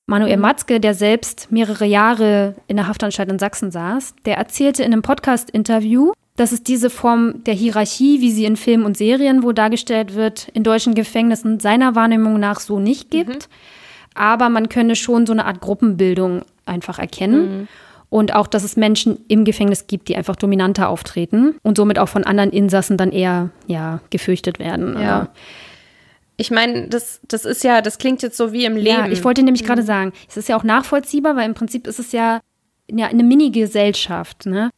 A: Manuel mhm. Matzke, der selbst mehrere Jahre in der Haftanstalt in Sachsen saß, der erzählte in einem Podcast-Interview, dass es diese Form der Hierarchie, wie sie in Filmen und Serien wo dargestellt wird, in deutschen Gefängnissen seiner Wahrnehmung nach so nicht gibt. Mhm. Aber man könne schon so eine Art Gruppenbildung einfach erkennen. Mhm und auch, dass es Menschen im Gefängnis gibt, die einfach dominanter auftreten und somit auch von anderen Insassen dann eher ja, gefürchtet werden.
B: Ja. Ich meine, das, das ist ja, das klingt jetzt so wie im Leben. Ja,
A: ich wollte nämlich mhm. gerade sagen, es ist ja auch nachvollziehbar, weil im Prinzip ist es ja, ja eine Mini-Gesellschaft, ne?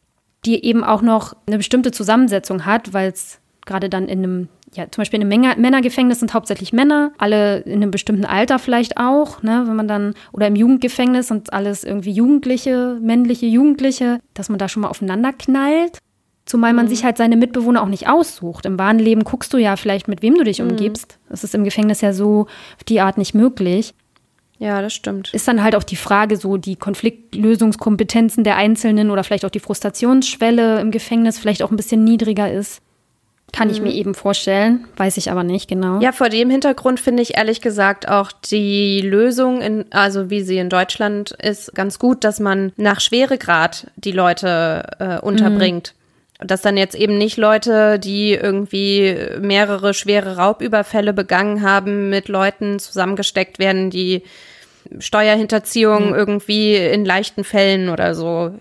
A: die eben auch noch eine bestimmte Zusammensetzung hat, weil es gerade dann in einem ja, zum Beispiel in einem Männergefängnis sind hauptsächlich Männer, alle in einem bestimmten Alter vielleicht auch, ne, wenn man dann, oder im Jugendgefängnis sind alles irgendwie Jugendliche, männliche Jugendliche, dass man da schon mal aufeinander knallt. Zumal man mhm. sich halt seine Mitbewohner auch nicht aussucht. Im wahren Leben guckst du ja vielleicht, mit wem du dich mhm. umgibst. Das ist im Gefängnis ja so auf die Art nicht möglich.
B: Ja, das stimmt.
A: Ist dann halt auch die Frage, so die Konfliktlösungskompetenzen der Einzelnen oder vielleicht auch die Frustrationsschwelle im Gefängnis vielleicht auch ein bisschen niedriger ist. Kann ich mir mhm. eben vorstellen, weiß ich aber nicht genau.
B: Ja, vor dem Hintergrund finde ich ehrlich gesagt auch die Lösung, in, also wie sie in Deutschland ist, ganz gut, dass man nach Schweregrad die Leute äh, unterbringt. Mhm. Dass dann jetzt eben nicht Leute, die irgendwie mehrere schwere Raubüberfälle begangen haben, mit Leuten zusammengesteckt werden, die Steuerhinterziehung mhm. irgendwie in leichten Fällen oder so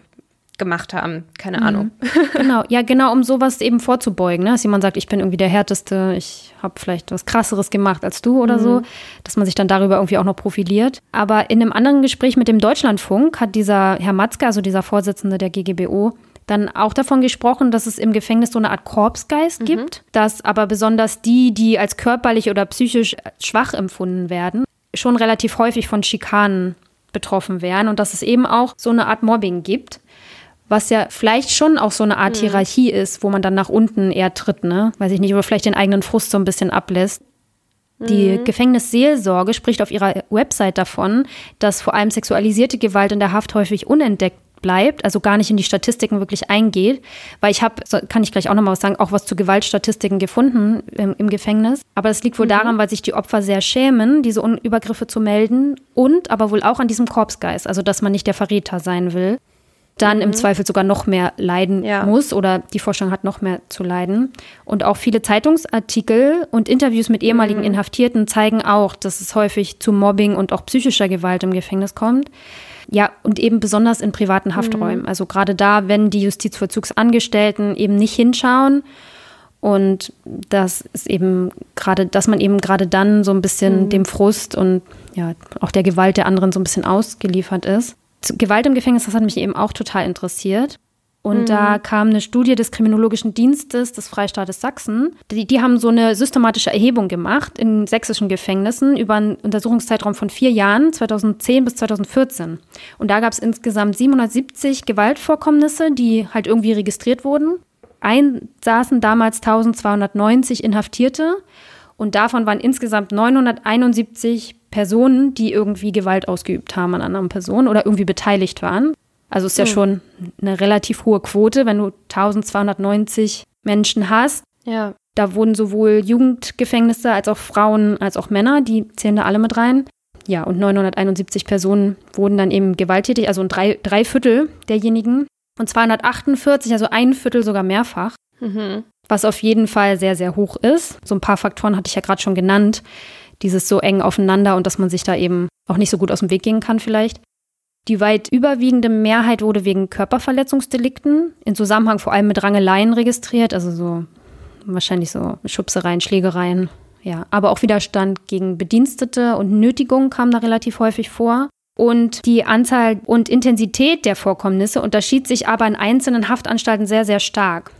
B: gemacht haben. Keine mhm. Ahnung.
A: Genau, ja, genau, um sowas eben vorzubeugen, ne? dass jemand sagt, ich bin irgendwie der Härteste, ich habe vielleicht was Krasseres gemacht als du oder mhm. so, dass man sich dann darüber irgendwie auch noch profiliert. Aber in einem anderen Gespräch mit dem Deutschlandfunk hat dieser Herr Matzke, also dieser Vorsitzende der GGBO, dann auch davon gesprochen, dass es im Gefängnis so eine Art Korpsgeist mhm. gibt, dass aber besonders die, die als körperlich oder psychisch schwach empfunden werden, schon relativ häufig von Schikanen betroffen wären und dass es eben auch so eine Art Mobbing gibt was ja vielleicht schon auch so eine Art mhm. Hierarchie ist, wo man dann nach unten eher tritt, ne? Weiß ich nicht, oder vielleicht den eigenen Frust so ein bisschen ablässt. Die mhm. Gefängnisseelsorge spricht auf ihrer Website davon, dass vor allem sexualisierte Gewalt in der Haft häufig unentdeckt bleibt, also gar nicht in die Statistiken wirklich eingeht, weil ich habe, kann ich gleich auch nochmal was sagen, auch was zu Gewaltstatistiken gefunden im, im Gefängnis. Aber das liegt wohl mhm. daran, weil sich die Opfer sehr schämen, diese Übergriffe zu melden und aber wohl auch an diesem Korpsgeist, also dass man nicht der Verräter sein will dann mhm. im Zweifel sogar noch mehr leiden ja. muss oder die Vorstellung hat, noch mehr zu leiden. Und auch viele Zeitungsartikel und Interviews mit ehemaligen mhm. Inhaftierten zeigen auch, dass es häufig zu Mobbing und auch psychischer Gewalt im Gefängnis kommt. Ja, und eben besonders in privaten mhm. Hafträumen. Mhm. Also gerade da, wenn die Justizvollzugsangestellten eben nicht hinschauen und das ist eben gerade, dass man eben gerade dann so ein bisschen mhm. dem Frust und ja auch der Gewalt der anderen so ein bisschen ausgeliefert ist. Gewalt im Gefängnis, das hat mich eben auch total interessiert. Und mhm. da kam eine Studie des Kriminologischen Dienstes des Freistaates Sachsen. Die, die, haben so eine systematische Erhebung gemacht in sächsischen Gefängnissen über einen Untersuchungszeitraum von vier Jahren, 2010 bis 2014. Und da gab es insgesamt 770 Gewaltvorkommnisse, die halt irgendwie registriert wurden. Einsaßen damals 1290 Inhaftierte und davon waren insgesamt 971 Personen, die irgendwie Gewalt ausgeübt haben an anderen Personen oder irgendwie beteiligt waren. Also ist ja mhm. schon eine relativ hohe Quote, wenn du 1290 Menschen hast.
B: Ja.
A: Da wurden sowohl Jugendgefängnisse als auch Frauen als auch Männer, die zählen da alle mit rein. Ja, und 971 Personen wurden dann eben gewalttätig, also drei, drei Viertel derjenigen. Und 248, also ein Viertel sogar mehrfach. Mhm. Was auf jeden Fall sehr, sehr hoch ist. So ein paar Faktoren hatte ich ja gerade schon genannt dieses so eng aufeinander und dass man sich da eben auch nicht so gut aus dem Weg gehen kann vielleicht. Die weit überwiegende Mehrheit wurde wegen Körperverletzungsdelikten in Zusammenhang vor allem mit Rangeleien registriert, also so wahrscheinlich so Schubsereien, Schlägereien. Ja, aber auch Widerstand gegen Bedienstete und Nötigung kam da relativ häufig vor. Und die Anzahl und Intensität der Vorkommnisse unterschied sich aber in einzelnen Haftanstalten sehr, sehr stark.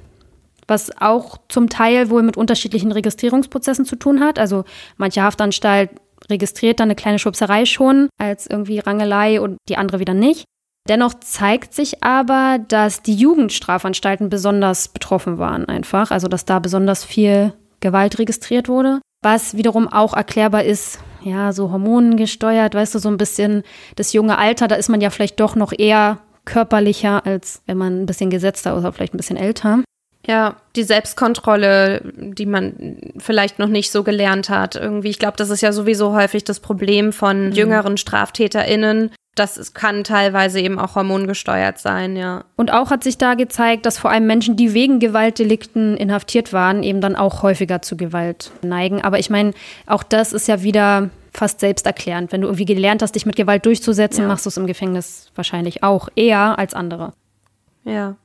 A: Was auch zum Teil wohl mit unterschiedlichen Registrierungsprozessen zu tun hat. Also manche Haftanstalt registriert dann eine kleine Schubserei schon als irgendwie Rangelei und die andere wieder nicht. Dennoch zeigt sich aber, dass die Jugendstrafanstalten besonders betroffen waren einfach. Also dass da besonders viel Gewalt registriert wurde. Was wiederum auch erklärbar ist, ja, so hormonengesteuert, weißt du, so ein bisschen das junge Alter, da ist man ja vielleicht doch noch eher körperlicher, als wenn man ein bisschen gesetzter oder vielleicht ein bisschen älter.
B: Ja, die Selbstkontrolle, die man vielleicht noch nicht so gelernt hat. Irgendwie, ich glaube, das ist ja sowieso häufig das Problem von mhm. jüngeren StraftäterInnen. Das kann teilweise eben auch hormongesteuert sein, ja.
A: Und auch hat sich da gezeigt, dass vor allem Menschen, die wegen Gewaltdelikten inhaftiert waren, eben dann auch häufiger zu Gewalt neigen. Aber ich meine, auch das ist ja wieder fast selbsterklärend. Wenn du irgendwie gelernt hast, dich mit Gewalt durchzusetzen, ja. machst du es im Gefängnis wahrscheinlich auch eher als andere.
B: Ja.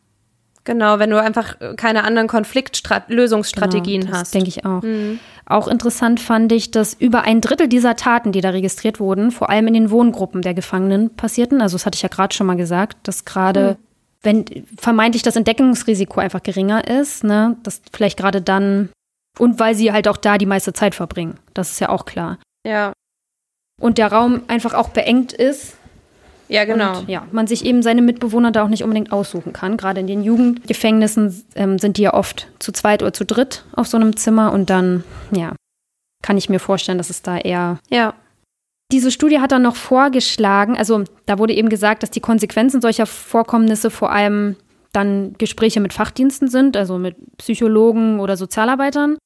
B: Genau, wenn du einfach keine anderen Konfliktlösungsstrategien genau, hast.
A: Denke ich auch. Mhm. Auch interessant fand ich, dass über ein Drittel dieser Taten, die da registriert wurden, vor allem in den Wohngruppen der Gefangenen passierten. Also das hatte ich ja gerade schon mal gesagt, dass gerade, mhm. wenn vermeintlich das Entdeckungsrisiko einfach geringer ist, ne, dass vielleicht gerade dann und weil sie halt auch da die meiste Zeit verbringen. Das ist ja auch klar.
B: Ja.
A: Und der Raum einfach auch beengt ist,
B: ja, genau.
A: Und, ja, man sich eben seine Mitbewohner da auch nicht unbedingt aussuchen kann. Gerade in den Jugendgefängnissen ähm, sind die ja oft zu zweit oder zu dritt auf so einem Zimmer und dann, ja, kann ich mir vorstellen, dass es da eher.
B: Ja.
A: Diese Studie hat dann noch vorgeschlagen, also da wurde eben gesagt, dass die Konsequenzen solcher Vorkommnisse vor allem dann Gespräche mit Fachdiensten sind, also mit Psychologen oder Sozialarbeitern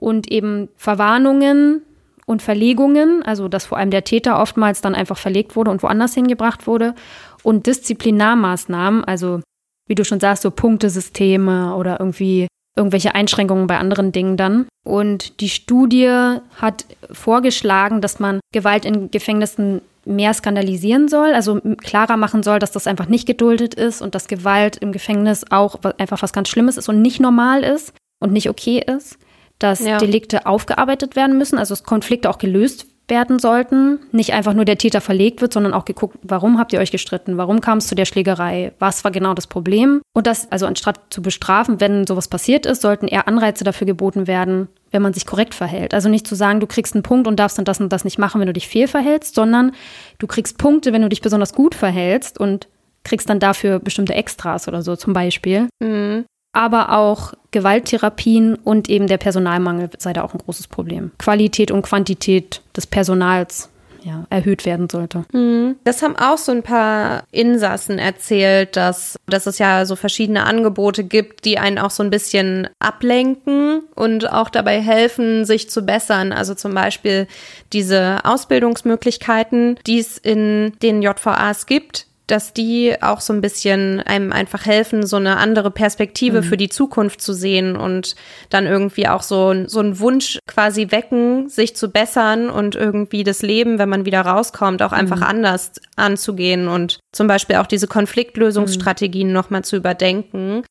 A: und eben Verwarnungen und Verlegungen, also dass vor allem der Täter oftmals dann einfach verlegt wurde und woanders hingebracht wurde und Disziplinarmaßnahmen, also wie du schon sagst, so Punktesysteme oder irgendwie irgendwelche Einschränkungen bei anderen Dingen dann. Und die Studie hat vorgeschlagen, dass man Gewalt in Gefängnissen mehr skandalisieren soll, also klarer machen soll, dass das einfach nicht geduldet ist und dass Gewalt im Gefängnis auch einfach was ganz Schlimmes ist und nicht normal ist und nicht okay ist dass ja. Delikte aufgearbeitet werden müssen, also dass Konflikte auch gelöst werden sollten. Nicht einfach nur der Täter verlegt wird, sondern auch geguckt, warum habt ihr euch gestritten? Warum kam es zu der Schlägerei? Was war genau das Problem? Und das, also anstatt zu bestrafen, wenn sowas passiert ist, sollten eher Anreize dafür geboten werden, wenn man sich korrekt verhält. Also nicht zu sagen, du kriegst einen Punkt und darfst dann das und das nicht machen, wenn du dich fehlverhältst, sondern du kriegst Punkte, wenn du dich besonders gut verhältst und kriegst dann dafür bestimmte Extras oder so zum Beispiel.
B: Mhm
A: aber auch Gewalttherapien und eben der Personalmangel sei da auch ein großes Problem. Qualität und Quantität des Personals ja, erhöht werden sollte.
B: Mhm. Das haben auch so ein paar Insassen erzählt, dass, dass es ja so verschiedene Angebote gibt, die einen auch so ein bisschen ablenken und auch dabei helfen, sich zu bessern. Also zum Beispiel diese Ausbildungsmöglichkeiten, die es in den JVAs gibt, dass die auch so ein bisschen einem einfach helfen, so eine andere Perspektive mhm. für die Zukunft zu sehen und dann irgendwie auch so, so einen Wunsch quasi wecken, sich zu bessern und irgendwie das Leben, wenn man wieder rauskommt, auch einfach mhm. anders anzugehen und zum Beispiel auch diese Konfliktlösungsstrategien mhm. nochmal zu überdenken.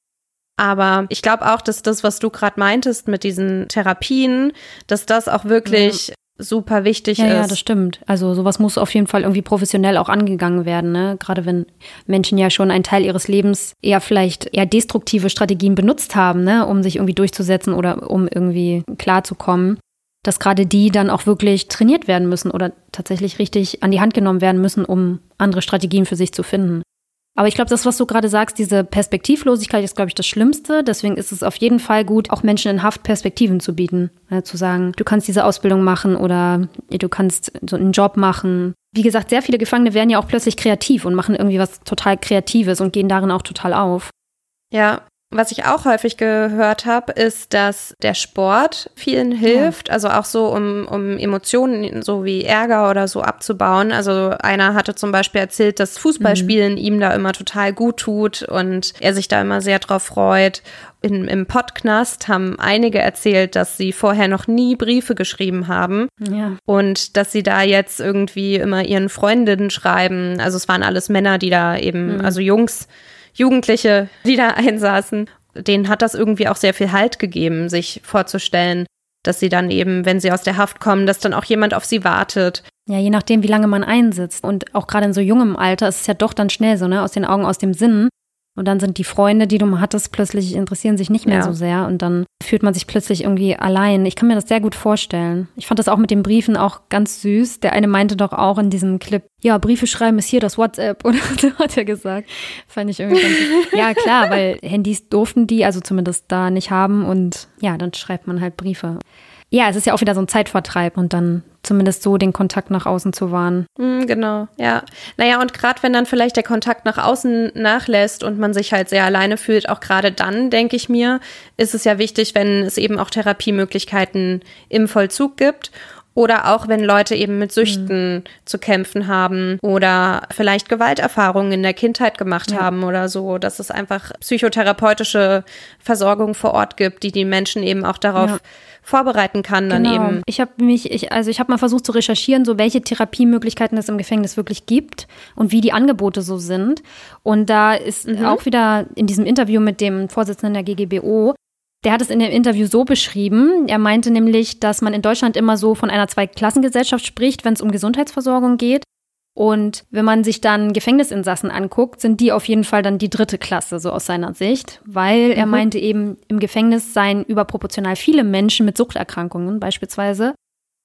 B: Aber ich glaube auch, dass das, was du gerade meintest mit diesen Therapien, dass das auch wirklich super wichtig
A: ja,
B: ist.
A: Ja, das stimmt. Also sowas muss auf jeden Fall irgendwie professionell auch angegangen werden, ne? Gerade wenn Menschen ja schon einen Teil ihres Lebens eher vielleicht eher destruktive Strategien benutzt haben, ne, um sich irgendwie durchzusetzen oder um irgendwie klarzukommen, dass gerade die dann auch wirklich trainiert werden müssen oder tatsächlich richtig an die Hand genommen werden müssen, um andere Strategien für sich zu finden. Aber ich glaube, das, was du gerade sagst, diese Perspektivlosigkeit ist, glaube ich, das Schlimmste. Deswegen ist es auf jeden Fall gut, auch Menschen in Haft Perspektiven zu bieten. Ja, zu sagen, du kannst diese Ausbildung machen oder du kannst so einen Job machen. Wie gesagt, sehr viele Gefangene werden ja auch plötzlich kreativ und machen irgendwie was total Kreatives und gehen darin auch total auf.
B: Ja, Was ich auch häufig gehört habe, ist, dass der Sport vielen hilft, ja. also auch so, um, um Emotionen so wie Ärger oder so abzubauen. Also einer hatte zum Beispiel erzählt, dass Fußballspielen mhm. ihm da immer total gut tut und er sich da immer sehr drauf freut. In, Im Podcast haben einige erzählt, dass sie vorher noch nie Briefe geschrieben haben ja. und dass sie da jetzt irgendwie immer ihren Freundinnen schreiben. Also es waren alles Männer, die da eben, mhm. also Jungs, Jugendliche, die da einsaßen, denen hat das irgendwie auch sehr viel Halt gegeben, sich vorzustellen, dass sie dann eben, wenn sie aus der Haft kommen, dass dann auch jemand auf sie wartet.
A: Ja, je nachdem, wie lange man einsitzt. Und auch gerade in so jungem Alter ist es ja doch dann schnell so, ne? Aus den Augen, aus dem Sinn. Und dann sind die Freunde, die du mal hattest, plötzlich interessieren sich nicht mehr ja. so sehr und dann fühlt man sich plötzlich irgendwie allein. Ich kann mir das sehr gut vorstellen. Ich fand das auch mit den Briefen auch ganz süß. Der eine meinte doch auch in diesem Clip, ja, Briefe schreiben ist hier das WhatsApp oder so hat er gesagt. Fand ich irgendwie ganz Ja, klar, weil Handys durften die also zumindest da nicht haben und ja, dann schreibt man halt Briefe. Ja, es ist ja auch wieder so ein Zeitvertreib und dann zumindest so den Kontakt nach außen zu wahren.
B: Mm, genau, ja. Naja, und gerade wenn dann vielleicht der Kontakt nach außen nachlässt und man sich halt sehr alleine fühlt, auch gerade dann, denke ich mir, ist es ja wichtig, wenn es eben auch Therapiemöglichkeiten im Vollzug gibt. Oder auch wenn Leute eben mit Süchten mhm. zu kämpfen haben oder vielleicht Gewalterfahrungen in der Kindheit gemacht ja. haben oder so, dass es einfach psychotherapeutische Versorgung vor Ort gibt, die die Menschen eben auch darauf ja vorbereiten kann dann genau. eben.
A: Ich habe mich, ich, also ich habe mal versucht zu recherchieren, so welche Therapiemöglichkeiten es im Gefängnis wirklich gibt und wie die Angebote so sind. Und da ist mhm. auch wieder in diesem Interview mit dem Vorsitzenden der GGBO, der hat es in dem Interview so beschrieben. Er meinte nämlich, dass man in Deutschland immer so von einer Zweiklassengesellschaft spricht, wenn es um Gesundheitsversorgung geht. Und wenn man sich dann Gefängnisinsassen anguckt, sind die auf jeden Fall dann die dritte Klasse, so aus seiner Sicht, weil er mhm. meinte eben, im Gefängnis seien überproportional viele Menschen mit Suchterkrankungen beispielsweise.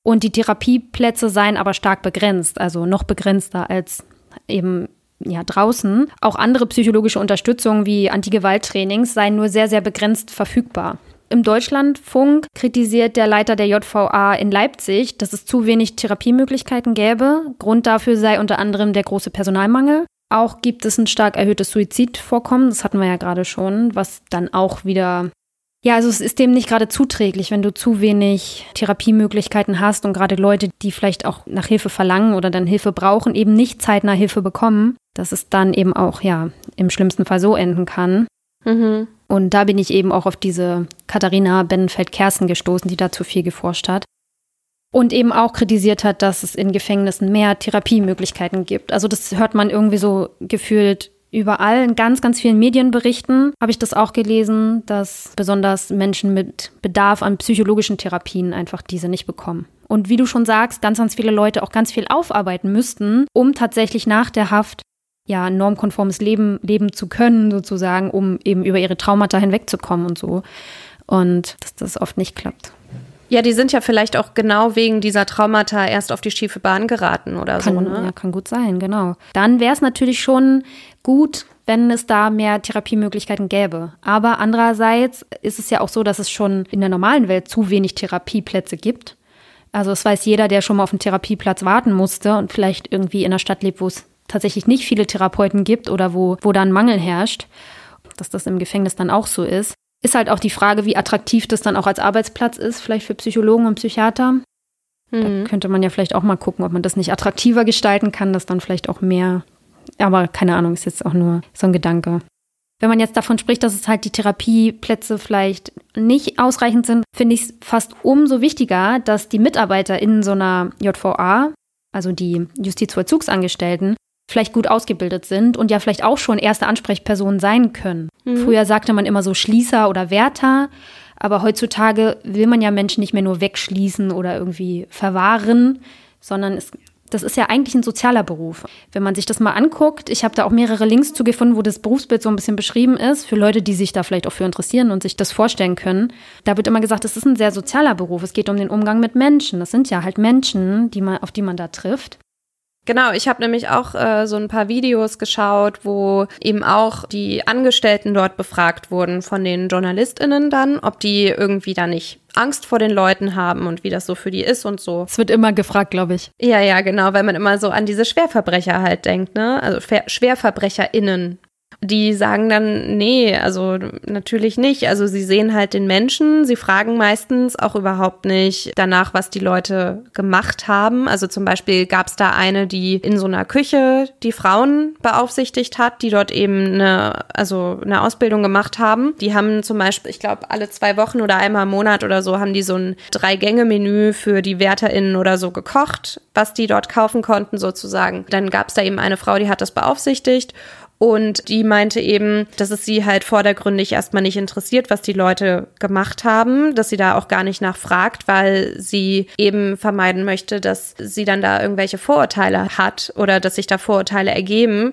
A: Und die Therapieplätze seien aber stark begrenzt, also noch begrenzter als eben ja, draußen. Auch andere psychologische Unterstützung wie Antigewalttrainings seien nur sehr, sehr begrenzt verfügbar. Im Deutschlandfunk kritisiert der Leiter der JVA in Leipzig, dass es zu wenig Therapiemöglichkeiten gäbe. Grund dafür sei unter anderem der große Personalmangel. Auch gibt es ein stark erhöhtes Suizidvorkommen, das hatten wir ja gerade schon, was dann auch wieder ja, also es ist dem nicht gerade zuträglich, wenn du zu wenig Therapiemöglichkeiten hast und gerade Leute, die vielleicht auch nach Hilfe verlangen oder dann Hilfe brauchen, eben nicht zeitnah Hilfe bekommen, dass es dann eben auch, ja, im schlimmsten Fall so enden kann. Mhm. Und da bin ich eben auch auf diese Katharina Bennenfeld-Kersten gestoßen, die dazu viel geforscht hat. Und eben auch kritisiert hat, dass es in Gefängnissen mehr Therapiemöglichkeiten gibt. Also das hört man irgendwie so gefühlt überall. In ganz, ganz vielen Medienberichten habe ich das auch gelesen, dass besonders Menschen mit Bedarf an psychologischen Therapien einfach diese nicht bekommen. Und wie du schon sagst, ganz, ganz viele Leute auch ganz viel aufarbeiten müssten, um tatsächlich nach der Haft ja, normkonformes Leben leben zu können, sozusagen, um eben über ihre Traumata hinwegzukommen und so. Und dass das oft nicht klappt.
B: Ja, die sind ja vielleicht auch genau wegen dieser Traumata erst auf die schiefe Bahn geraten oder
A: kann,
B: so. Ne?
A: Ja, kann gut sein, genau. Dann wäre es natürlich schon gut, wenn es da mehr Therapiemöglichkeiten gäbe. Aber andererseits ist es ja auch so, dass es schon in der normalen Welt zu wenig Therapieplätze gibt. Also es weiß jeder, der schon mal auf einen Therapieplatz warten musste und vielleicht irgendwie in einer Stadt lebt, wo es tatsächlich nicht viele Therapeuten gibt oder wo, wo da ein Mangel herrscht, dass das im Gefängnis dann auch so ist. Ist halt auch die Frage, wie attraktiv das dann auch als Arbeitsplatz ist, vielleicht für Psychologen und Psychiater. Mhm. Da könnte man ja vielleicht auch mal gucken, ob man das nicht attraktiver gestalten kann, dass dann vielleicht auch mehr, aber keine Ahnung, ist jetzt auch nur so ein Gedanke. Wenn man jetzt davon spricht, dass es halt die Therapieplätze vielleicht nicht ausreichend sind, finde ich es fast umso wichtiger, dass die Mitarbeiter in so einer JVA, also die Justizvollzugsangestellten, vielleicht gut ausgebildet sind und ja vielleicht auch schon erste Ansprechpersonen sein können. Mhm. Früher sagte man immer so Schließer oder Wärter, aber heutzutage will man ja Menschen nicht mehr nur wegschließen oder irgendwie verwahren, sondern es, das ist ja eigentlich ein sozialer Beruf. Wenn man sich das mal anguckt, ich habe da auch mehrere Links zu gefunden, wo das Berufsbild so ein bisschen beschrieben ist, für Leute, die sich da vielleicht auch für interessieren und sich das vorstellen können. Da wird immer gesagt, es ist ein sehr sozialer Beruf. Es geht um den Umgang mit Menschen. Das sind ja halt Menschen, die man, auf die man da trifft.
B: Genau, ich habe nämlich auch äh, so ein paar Videos geschaut, wo eben auch die Angestellten dort befragt wurden von den JournalistInnen dann, ob die irgendwie da nicht Angst vor den Leuten haben und wie das so für die ist und so.
A: Es wird immer gefragt, glaube ich.
B: Ja, ja, genau, weil man immer so an diese Schwerverbrecher halt denkt, ne? Also SchwerverbrecherInnen die sagen dann, nee, also natürlich nicht. Also sie sehen halt den Menschen, sie fragen meistens auch überhaupt nicht danach, was die Leute gemacht haben. Also zum Beispiel gab es da eine, die in so einer Küche die Frauen beaufsichtigt hat, die dort eben eine, also eine Ausbildung gemacht haben. Die haben zum Beispiel, ich glaube, alle zwei Wochen oder einmal im Monat oder so haben die so ein Drei-Gänge-Menü für die WärterInnen oder so gekocht, was die dort kaufen konnten sozusagen. Dann gab es da eben eine Frau, die hat das beaufsichtigt und die meinte eben, dass es sie halt vordergründig erstmal nicht interessiert, was die Leute gemacht haben, dass sie da auch gar nicht nachfragt, weil sie eben vermeiden möchte, dass sie dann da irgendwelche Vorurteile hat oder dass sich da Vorurteile ergeben.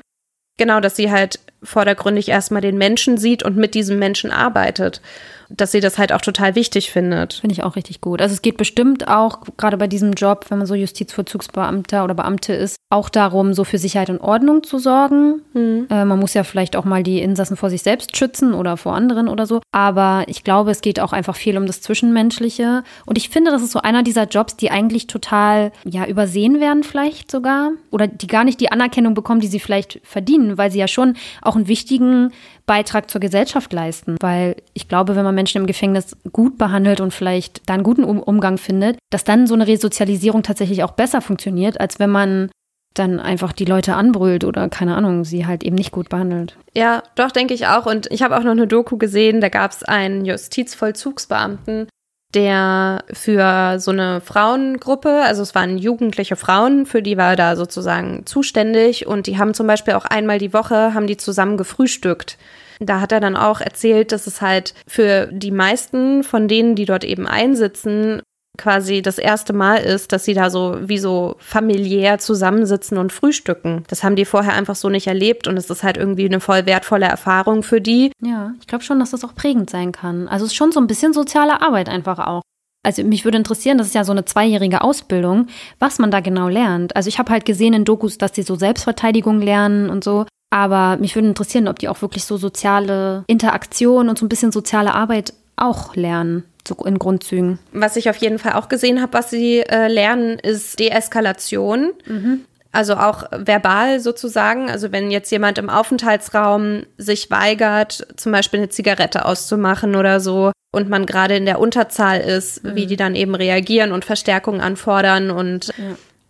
B: Genau, dass sie halt vordergründig erstmal den Menschen sieht und mit diesem Menschen arbeitet dass sie das halt auch total wichtig findet.
A: Finde ich auch richtig gut. Also es geht bestimmt auch, gerade bei diesem Job, wenn man so Justizvollzugsbeamter oder Beamte ist, auch darum, so für Sicherheit und Ordnung zu sorgen. Mhm. Äh, man muss ja vielleicht auch mal die Insassen vor sich selbst schützen oder vor anderen oder so. Aber ich glaube, es geht auch einfach viel um das Zwischenmenschliche. Und ich finde, das ist so einer dieser Jobs, die eigentlich total, ja, übersehen werden vielleicht sogar. Oder die gar nicht die Anerkennung bekommen, die sie vielleicht verdienen, weil sie ja schon auch einen wichtigen Beitrag zur Gesellschaft leisten. Weil ich glaube, wenn man Menschen im Gefängnis gut behandelt und vielleicht da einen guten um Umgang findet, dass dann so eine Resozialisierung tatsächlich auch besser funktioniert, als wenn man dann einfach die Leute anbrüllt oder keine Ahnung, sie halt eben nicht gut behandelt.
B: Ja, doch, denke ich auch. Und ich habe auch noch eine Doku gesehen, da gab es einen Justizvollzugsbeamten, der für so eine Frauengruppe, also es waren jugendliche Frauen, für die war er da sozusagen zuständig und die haben zum Beispiel auch einmal die Woche, haben die zusammen gefrühstückt. Da hat er dann auch erzählt, dass es halt für die meisten von denen, die dort eben einsitzen, quasi das erste Mal ist, dass sie da so wie so familiär zusammensitzen und frühstücken. Das haben die vorher einfach so nicht erlebt und es ist halt irgendwie eine voll wertvolle Erfahrung für die.
A: Ja, ich glaube schon, dass das auch prägend sein kann. Also es ist schon so ein bisschen soziale Arbeit einfach auch. Also mich würde interessieren, das ist ja so eine zweijährige Ausbildung, was man da genau lernt. Also ich habe halt gesehen in Dokus, dass die so Selbstverteidigung lernen und so. Aber mich würde interessieren, ob die auch wirklich so soziale Interaktion und so ein bisschen soziale Arbeit auch lernen so in Grundzügen.
B: Was ich auf jeden Fall auch gesehen habe, was sie äh, lernen, ist Deeskalation. Mhm. Also auch verbal sozusagen. Also wenn jetzt jemand im Aufenthaltsraum sich weigert, zum Beispiel eine Zigarette auszumachen oder so, und man gerade in der Unterzahl ist, mhm. wie die dann eben reagieren und Verstärkung anfordern und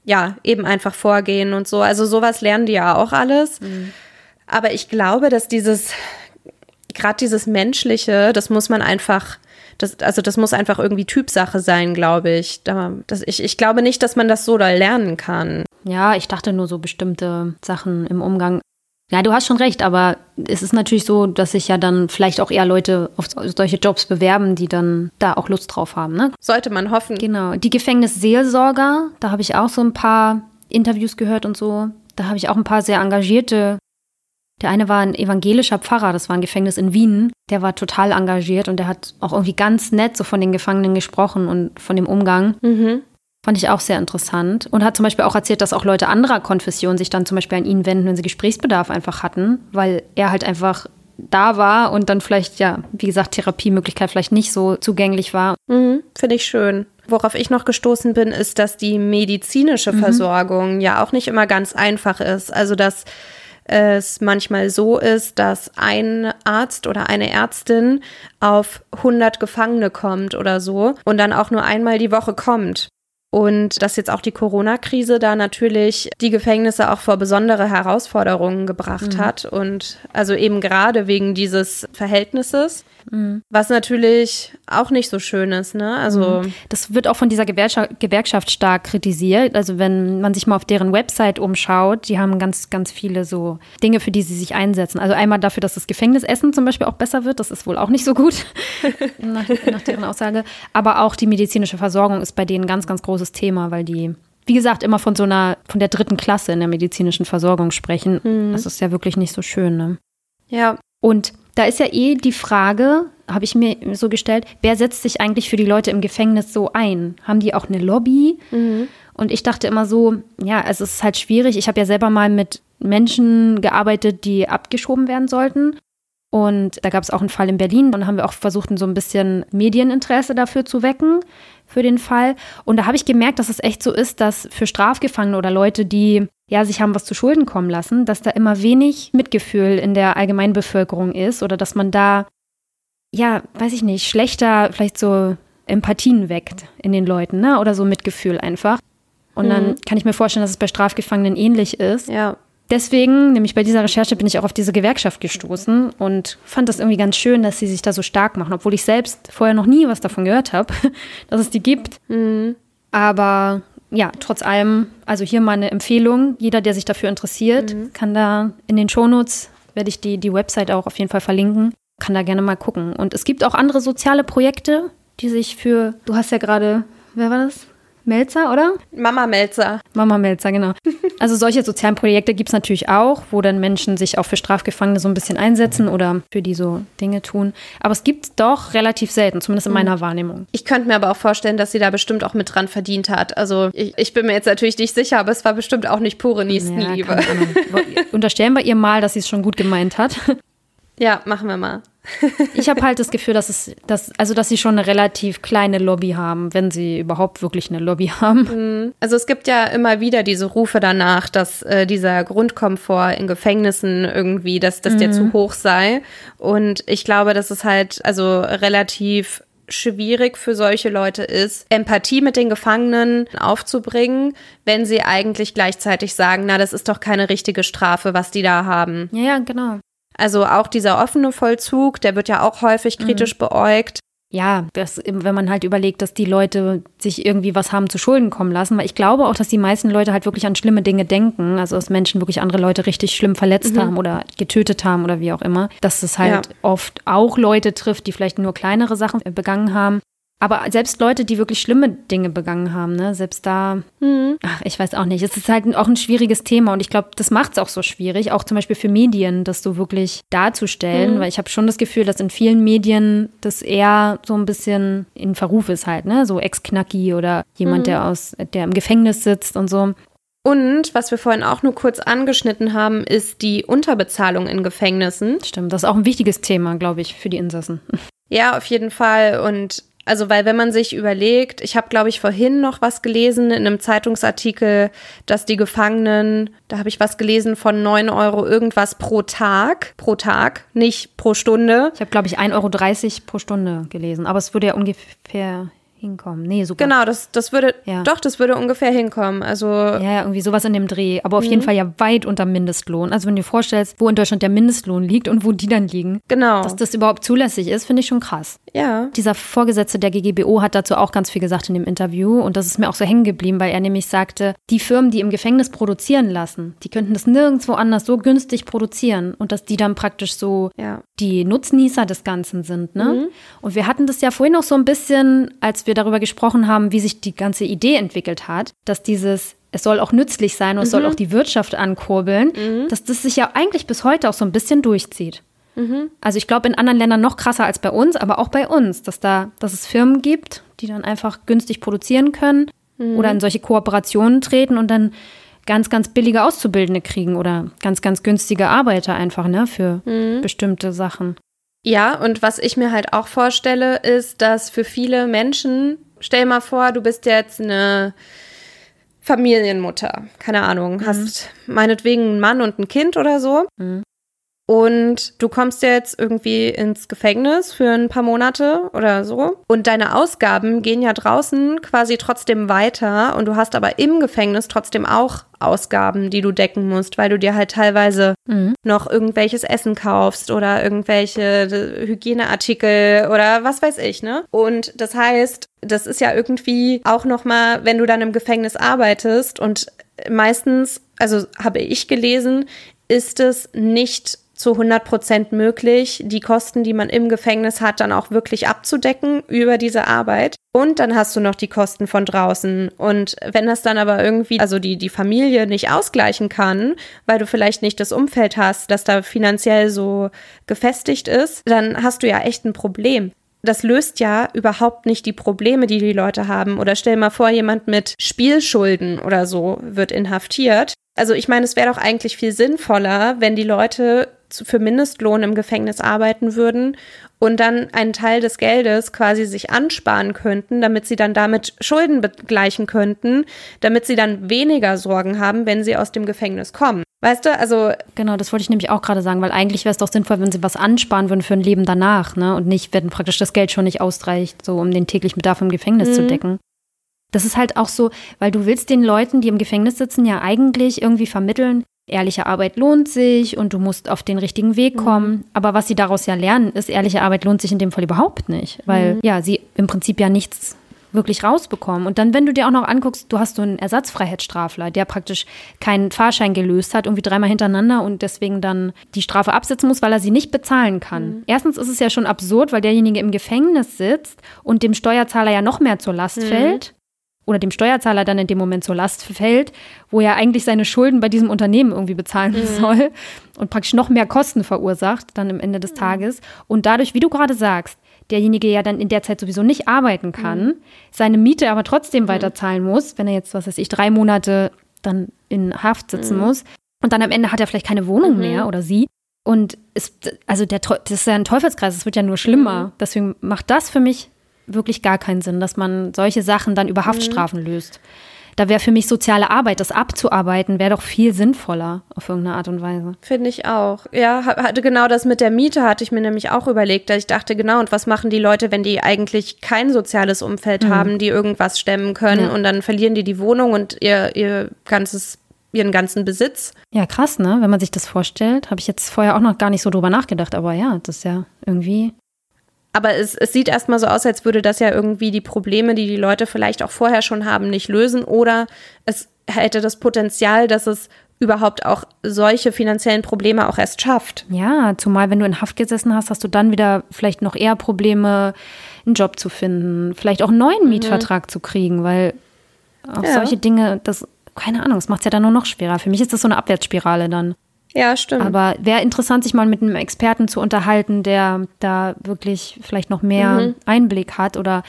B: ja. ja. eben einfach vorgehen und so. Also sowas lernen die ja auch alles. Mhm. Aber ich glaube, dass dieses, gerade dieses Menschliche, das muss man einfach das, also das muss einfach irgendwie Typsache sein, glaube ich. Da, das, ich. Ich glaube nicht, dass man das so da lernen kann.
A: Ja, ich dachte nur so bestimmte Sachen im Umgang. Ja, du hast schon recht, aber es ist natürlich so, dass sich ja dann vielleicht auch eher Leute auf solche Jobs bewerben, die dann da auch Lust drauf haben. Ne?
B: Sollte man hoffen.
A: Genau. Die Gefängnisseelsorger, da habe ich auch so ein paar Interviews gehört und so. Da habe ich auch ein paar sehr engagierte der eine war ein evangelischer Pfarrer, das war ein Gefängnis in Wien. Der war total engagiert und der hat auch irgendwie ganz nett so von den Gefangenen gesprochen und von dem Umgang. Mhm. Fand ich auch sehr interessant. Und hat zum Beispiel auch erzählt, dass auch Leute anderer Konfession sich dann zum Beispiel an ihn wenden, wenn sie Gesprächsbedarf einfach hatten, weil er halt einfach da war und dann vielleicht, ja, wie gesagt, Therapiemöglichkeit vielleicht nicht so zugänglich war.
B: Mhm, Finde ich schön. Worauf ich noch gestoßen bin, ist, dass die medizinische mhm. Versorgung ja auch nicht immer ganz einfach ist. Also, dass es manchmal so ist, dass ein Arzt oder eine Ärztin auf 100 Gefangene kommt oder so und dann auch nur einmal die Woche kommt. Und dass jetzt auch die Corona-Krise da natürlich die Gefängnisse auch vor besondere Herausforderungen gebracht mhm. hat. Und also eben gerade wegen dieses Verhältnisses. Mhm. Was natürlich auch nicht so schön ist, ne? Also.
A: Mhm. Das wird auch von dieser Gewerkschaft, Gewerkschaft stark kritisiert. Also wenn man sich mal auf deren Website umschaut, die haben ganz, ganz viele so Dinge, für die sie sich einsetzen. Also einmal dafür, dass das Gefängnisessen zum Beispiel auch besser wird. Das ist wohl auch nicht so gut, nach, nach deren Aussage. Aber auch die medizinische Versorgung ist bei denen ein ganz, ganz großes Thema, weil die wie gesagt, immer von so einer, von der dritten Klasse in der medizinischen Versorgung sprechen. Mhm. Das ist ja wirklich nicht so schön. Ne?
B: Ja.
A: Und da ist ja eh die Frage, habe ich mir so gestellt, wer setzt sich eigentlich für die Leute im Gefängnis so ein? Haben die auch eine Lobby? Mhm. Und ich dachte immer so, ja, also es ist halt schwierig. Ich habe ja selber mal mit Menschen gearbeitet, die abgeschoben werden sollten. Und da gab es auch einen Fall in Berlin. Und haben wir auch versucht, so ein bisschen Medieninteresse dafür zu wecken, für den Fall. Und da habe ich gemerkt, dass es echt so ist, dass für Strafgefangene oder Leute, die ja, sich haben was zu Schulden kommen lassen, dass da immer wenig Mitgefühl in der Allgemeinbevölkerung ist oder dass man da, ja, weiß ich nicht, schlechter vielleicht so Empathien weckt in den Leuten, ne? Oder so Mitgefühl einfach. Und mhm. dann kann ich mir vorstellen, dass es bei Strafgefangenen ähnlich ist.
B: Ja.
A: Deswegen, nämlich bei dieser Recherche, bin ich auch auf diese Gewerkschaft gestoßen und fand das irgendwie ganz schön, dass sie sich da so stark machen, obwohl ich selbst vorher noch nie was davon gehört habe, dass es die gibt. Mhm. Aber ja, trotz allem, also hier meine Empfehlung. Jeder, der sich dafür interessiert, mhm. kann da in den Shownotes, werde ich die, die Website auch auf jeden Fall verlinken, kann da gerne mal gucken. Und es gibt auch andere soziale Projekte, die sich für, du hast ja gerade, wer war das? Melzer, oder?
B: Mama Melzer.
A: Mama Melzer, genau. Also solche sozialen Projekte gibt es natürlich auch, wo dann Menschen sich auch für Strafgefangene so ein bisschen einsetzen oder für die so Dinge tun. Aber es gibt es doch relativ selten, zumindest in mhm. meiner Wahrnehmung.
B: Ich könnte mir aber auch vorstellen, dass sie da bestimmt auch mit dran verdient hat. Also ich, ich bin mir jetzt natürlich nicht sicher, aber es war bestimmt auch nicht pure Nächstenliebe. Ja,
A: Unterstellen wir ihr mal, dass sie es schon gut gemeint hat.
B: Ja, machen wir mal.
A: Ich habe halt das Gefühl, dass es, dass, also dass sie schon eine relativ kleine Lobby haben, wenn sie überhaupt wirklich eine Lobby haben.
B: Mhm. Also es gibt ja immer wieder diese Rufe danach, dass äh, dieser Grundkomfort in Gefängnissen irgendwie, dass, dass mhm. der zu hoch sei. Und ich glaube, dass es halt also relativ schwierig für solche Leute ist, Empathie mit den Gefangenen aufzubringen, wenn sie eigentlich gleichzeitig sagen, na, das ist doch keine richtige Strafe, was die da haben.
A: Ja, ja, genau.
B: Also auch dieser offene Vollzug, der wird ja auch häufig mhm. kritisch mhm. beäugt.
A: Ja, das, wenn man halt überlegt, dass die Leute sich irgendwie was haben zu Schulden kommen lassen, weil ich glaube auch, dass die meisten Leute halt wirklich an schlimme Dinge denken, also dass Menschen wirklich andere Leute richtig schlimm verletzt mhm. haben oder getötet haben oder wie auch immer, dass es halt ja. oft auch Leute trifft, die vielleicht nur kleinere Sachen begangen haben. Aber selbst Leute, die wirklich schlimme Dinge begangen haben, ne, selbst da, mhm. ach, ich weiß auch nicht. Es ist halt auch ein schwieriges Thema und ich glaube, das macht es auch so schwierig, auch zum Beispiel für Medien, das so wirklich darzustellen, mhm. weil ich habe schon das Gefühl, dass in vielen Medien das eher so ein bisschen in Verruf ist halt, ne, so Ex-Knacki oder jemand, mhm. der aus, der im Gefängnis sitzt und so.
B: Und was wir vorhin auch nur kurz angeschnitten haben, ist die Unterbezahlung in Gefängnissen.
A: Stimmt, das ist auch ein wichtiges Thema, glaube ich, für die Insassen.
B: Ja, auf jeden Fall. Und also, weil wenn man sich überlegt, ich habe, glaube ich, vorhin noch was gelesen in einem Zeitungsartikel, dass die Gefangenen, da habe ich was gelesen von 9 Euro irgendwas pro Tag, pro Tag, nicht pro Stunde.
A: Ich habe, glaube ich, 1,30 Euro pro Stunde gelesen, aber es würde ja ungefähr hinkommen. Nee, super.
B: Genau, das, das würde, ja. doch, das würde ungefähr hinkommen. Also.
A: Ja, irgendwie sowas in dem Dreh. Aber auf mhm. jeden Fall ja weit unter Mindestlohn. Also wenn du dir vorstellst, wo in Deutschland der Mindestlohn liegt und wo die dann liegen.
B: Genau.
A: Dass das überhaupt zulässig ist, finde ich schon krass.
B: Ja.
A: Dieser Vorgesetzte der GGBO hat dazu auch ganz viel gesagt in dem Interview. Und das ist mir auch so hängen geblieben, weil er nämlich sagte, die Firmen, die im Gefängnis produzieren lassen, die könnten das nirgendwo anders so günstig produzieren. Und dass die dann praktisch so ja. die Nutznießer des Ganzen sind. Ne? Mhm. Und wir hatten das ja vorhin auch so ein bisschen, als wir darüber gesprochen haben, wie sich die ganze Idee entwickelt hat, dass dieses es soll auch nützlich sein und mhm. es soll mhm. auch die Wirtschaft ankurbeln, mhm. dass das sich ja eigentlich bis heute auch so ein bisschen durchzieht. Mhm. Also ich glaube in anderen Ländern noch krasser als bei uns, aber auch bei uns, dass da, dass es Firmen gibt, die dann einfach günstig produzieren können mhm. oder in solche Kooperationen treten und dann ganz, ganz billige Auszubildende kriegen oder ganz, ganz günstige Arbeiter einfach, ne, für mhm. bestimmte Sachen.
B: Ja, und was ich mir halt auch vorstelle, ist, dass für viele Menschen, stell mal vor, du bist jetzt eine Familienmutter, keine Ahnung, mhm. hast meinetwegen einen Mann und ein Kind oder so. Mhm. Und du kommst jetzt irgendwie ins Gefängnis für ein paar Monate oder so. Und deine Ausgaben gehen ja draußen quasi trotzdem weiter. Und du hast aber im Gefängnis trotzdem auch Ausgaben, die du decken musst, weil du dir halt teilweise mhm. noch irgendwelches Essen kaufst oder irgendwelche Hygieneartikel oder was weiß ich, ne? Und das heißt, das ist ja irgendwie auch nochmal, wenn du dann im Gefängnis arbeitest und meistens, also habe ich gelesen, ist es nicht zu 100 Prozent möglich, die Kosten, die man im Gefängnis hat, dann auch wirklich abzudecken über diese Arbeit. Und dann hast du noch die Kosten von draußen. Und wenn das dann aber irgendwie, also die, die Familie nicht ausgleichen kann, weil du vielleicht nicht das Umfeld hast, das da finanziell so gefestigt ist, dann hast du ja echt ein Problem das löst ja überhaupt nicht die Probleme, die die Leute haben. Oder stell mal vor, jemand mit Spielschulden oder so wird inhaftiert. Also ich meine, es wäre doch eigentlich viel sinnvoller, wenn die Leute für Mindestlohn im Gefängnis arbeiten würden und dann einen Teil des Geldes quasi sich ansparen könnten, damit sie dann damit Schulden begleichen könnten, damit sie dann weniger Sorgen haben, wenn sie aus dem Gefängnis kommen. Weißt du, also.
A: Genau, das wollte ich nämlich auch gerade sagen, weil eigentlich wäre es doch sinnvoll, wenn sie was ansparen würden für ein Leben danach, ne? Und nicht, wenn praktisch das Geld schon nicht ausreicht, so um den täglichen Bedarf im Gefängnis mhm. zu decken. Das ist halt auch so, weil du willst den Leuten, die im Gefängnis sitzen, ja eigentlich irgendwie vermitteln, ehrliche Arbeit lohnt sich und du musst auf den richtigen Weg mhm. kommen. Mhm. Aber was sie daraus ja lernen, ist, ehrliche Arbeit lohnt sich in dem Fall überhaupt nicht, weil mhm. ja, sie im Prinzip ja nichts wirklich rausbekommen. Und dann, wenn du dir auch noch anguckst, du hast so einen Ersatzfreiheitsstrafler, der praktisch keinen Fahrschein gelöst hat, irgendwie dreimal hintereinander und deswegen dann die Strafe absetzen muss, weil er sie nicht bezahlen kann. Mhm. Erstens ist es ja schon absurd, weil derjenige im Gefängnis sitzt und dem Steuerzahler ja noch mehr zur Last mhm. fällt oder dem Steuerzahler dann in dem Moment zur Last fällt, wo er eigentlich seine Schulden bei diesem Unternehmen irgendwie bezahlen mhm. soll und praktisch noch mehr Kosten verursacht dann am Ende des mhm. Tages. Und dadurch, wie du gerade sagst, derjenige ja dann in der Zeit sowieso nicht arbeiten kann, mhm. seine Miete aber trotzdem mhm. weiterzahlen muss, wenn er jetzt, was weiß ich, drei Monate dann in Haft sitzen mhm. muss. Und dann am Ende hat er vielleicht keine Wohnung mhm. mehr oder sie. Und ist, also der, das ist ja ein Teufelskreis, es wird ja nur schlimmer. Deswegen macht das für mich wirklich gar keinen Sinn, dass man solche Sachen dann über Haftstrafen mhm. löst. Da wäre für mich soziale Arbeit, das abzuarbeiten, wäre doch viel sinnvoller auf irgendeine Art und Weise.
B: Finde ich auch. Ja, hatte genau das mit der Miete, hatte ich mir nämlich auch überlegt, dass ich dachte, genau, und was machen die Leute, wenn die eigentlich kein soziales Umfeld mhm. haben, die irgendwas stemmen können ja. und dann verlieren die die Wohnung und ihr, ihr ganzes ihren ganzen Besitz.
A: Ja, krass, ne? Wenn man sich das vorstellt, habe ich jetzt vorher auch noch gar nicht so drüber nachgedacht, aber ja, das ist ja irgendwie
B: aber es, es sieht erstmal so aus, als würde das ja irgendwie die Probleme, die die Leute vielleicht auch vorher schon haben, nicht lösen. Oder es hätte das Potenzial, dass es überhaupt auch solche finanziellen Probleme auch erst schafft.
A: Ja, zumal wenn du in Haft gesessen hast, hast du dann wieder vielleicht noch eher Probleme, einen Job zu finden, vielleicht auch einen neuen mhm. Mietvertrag zu kriegen, weil auch ja. solche Dinge, das, keine Ahnung, das macht es ja dann nur noch schwerer. Für mich ist das so eine Abwärtsspirale dann.
B: Ja, stimmt.
A: Aber wäre interessant, sich mal mit einem Experten zu unterhalten, der da wirklich vielleicht noch mehr mhm. Einblick hat oder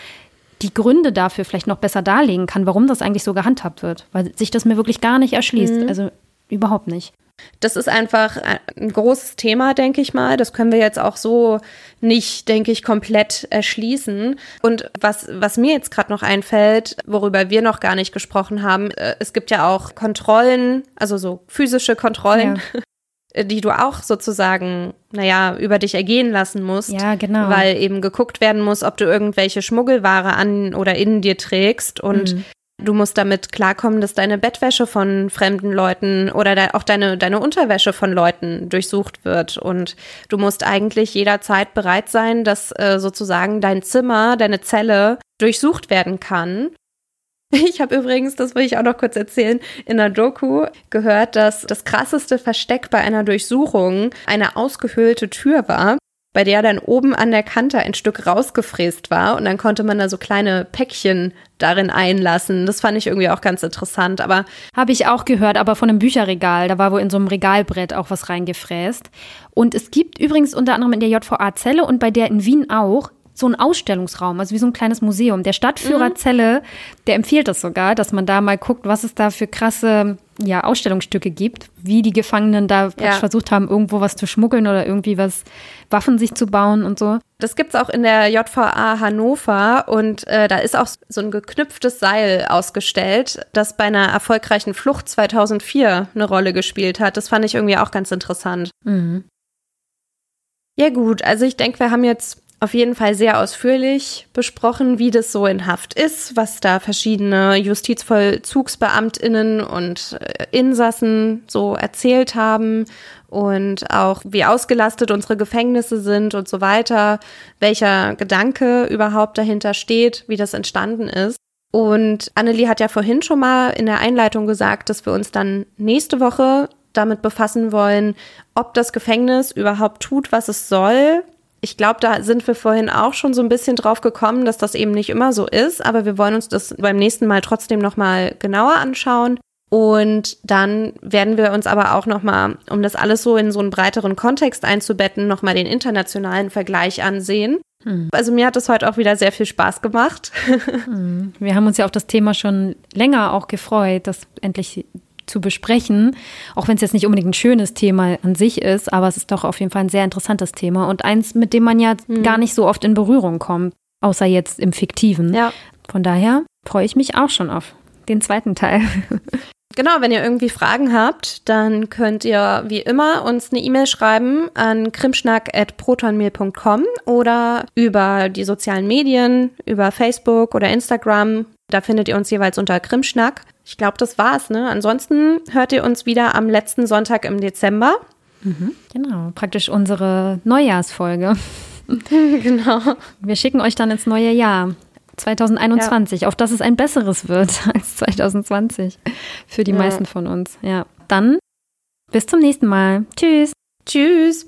A: die Gründe dafür vielleicht noch besser darlegen kann, warum das eigentlich so gehandhabt wird. Weil sich das mir wirklich gar nicht erschließt. Mhm. Also überhaupt nicht.
B: Das ist einfach ein großes Thema, denke ich mal. Das können wir jetzt auch so nicht, denke ich, komplett erschließen. Und was, was mir jetzt gerade noch einfällt, worüber wir noch gar nicht gesprochen haben, äh, es gibt ja auch Kontrollen, also so physische Kontrollen. Ja. die du auch sozusagen, naja, über dich ergehen lassen musst.
A: Ja, genau.
B: Weil eben geguckt werden muss, ob du irgendwelche Schmuggelware an oder in dir trägst und mhm. du musst damit klarkommen, dass deine Bettwäsche von fremden Leuten oder de auch deine, deine Unterwäsche von Leuten durchsucht wird und du musst eigentlich jederzeit bereit sein, dass äh, sozusagen dein Zimmer, deine Zelle durchsucht werden kann. Ich habe übrigens, das will ich auch noch kurz erzählen, in der Doku gehört, dass das krasseste Versteck bei einer Durchsuchung eine ausgehöhlte Tür war, bei der dann oben an der Kante ein Stück rausgefräst war und dann konnte man da so kleine Päckchen darin einlassen. Das fand ich irgendwie auch ganz interessant, aber
A: habe ich auch gehört, aber von einem Bücherregal, da war wohl in so einem Regalbrett auch was reingefräst. Und es gibt übrigens unter anderem in der JVA Zelle und bei der in Wien auch so ein Ausstellungsraum, also wie so ein kleines Museum. Der Stadtführer mhm. Der empfiehlt das sogar, dass man da mal guckt, was es da für krasse ja, Ausstellungsstücke gibt, wie die Gefangenen da ja. versucht haben, irgendwo was zu schmuggeln oder irgendwie was, Waffen sich zu bauen und so.
B: Das gibt es auch in der JVA Hannover und äh, da ist auch so ein geknüpftes Seil ausgestellt, das bei einer erfolgreichen Flucht 2004 eine Rolle gespielt hat. Das fand ich irgendwie auch ganz interessant. Mhm. Ja gut, also ich denke, wir haben jetzt auf jeden Fall sehr ausführlich besprochen, wie das so in Haft ist, was da verschiedene Justizvollzugsbeamtinnen und äh, Insassen so erzählt haben und auch wie ausgelastet unsere Gefängnisse sind und so weiter, welcher Gedanke überhaupt dahinter steht, wie das entstanden ist. Und Annelie hat ja vorhin schon mal in der Einleitung gesagt, dass wir uns dann nächste Woche damit befassen wollen, ob das Gefängnis überhaupt tut, was es soll, ich glaube, da sind wir vorhin auch schon so ein bisschen drauf gekommen, dass das eben nicht immer so ist, aber wir wollen uns das beim nächsten Mal trotzdem noch mal genauer anschauen. Und dann werden wir uns aber auch noch mal, um das alles so in so einen breiteren Kontext einzubetten, noch mal den internationalen Vergleich ansehen. Hm. Also mir hat es heute auch wieder sehr viel Spaß gemacht.
A: Hm. Wir haben uns ja auf das Thema schon länger auch gefreut, das endlich zu besprechen. Auch wenn es jetzt nicht unbedingt ein schönes Thema an sich ist, aber es ist doch auf jeden Fall ein sehr interessantes Thema und eins, mit dem man ja mhm. gar nicht so oft in Berührung kommt, außer jetzt im Fiktiven. Ja. Von daher freue ich mich auch schon auf den zweiten Teil.
B: Genau, wenn ihr irgendwie Fragen habt, dann könnt ihr wie immer uns eine E-Mail schreiben an krimschnack.protonmail.com oder über die sozialen Medien, über Facebook oder Instagram. Da findet ihr uns jeweils unter Krimschnack. Ich glaube, das war's. Ne? Ansonsten hört ihr uns wieder am letzten Sonntag im Dezember.
A: Mhm, genau, praktisch unsere Neujahrsfolge.
B: genau.
A: Wir schicken euch dann ins neue Jahr. 2021, ja. auf dass es ein besseres wird als 2020 für die ja. meisten von uns. Ja, dann bis zum nächsten Mal. Tschüss.
B: Tschüss.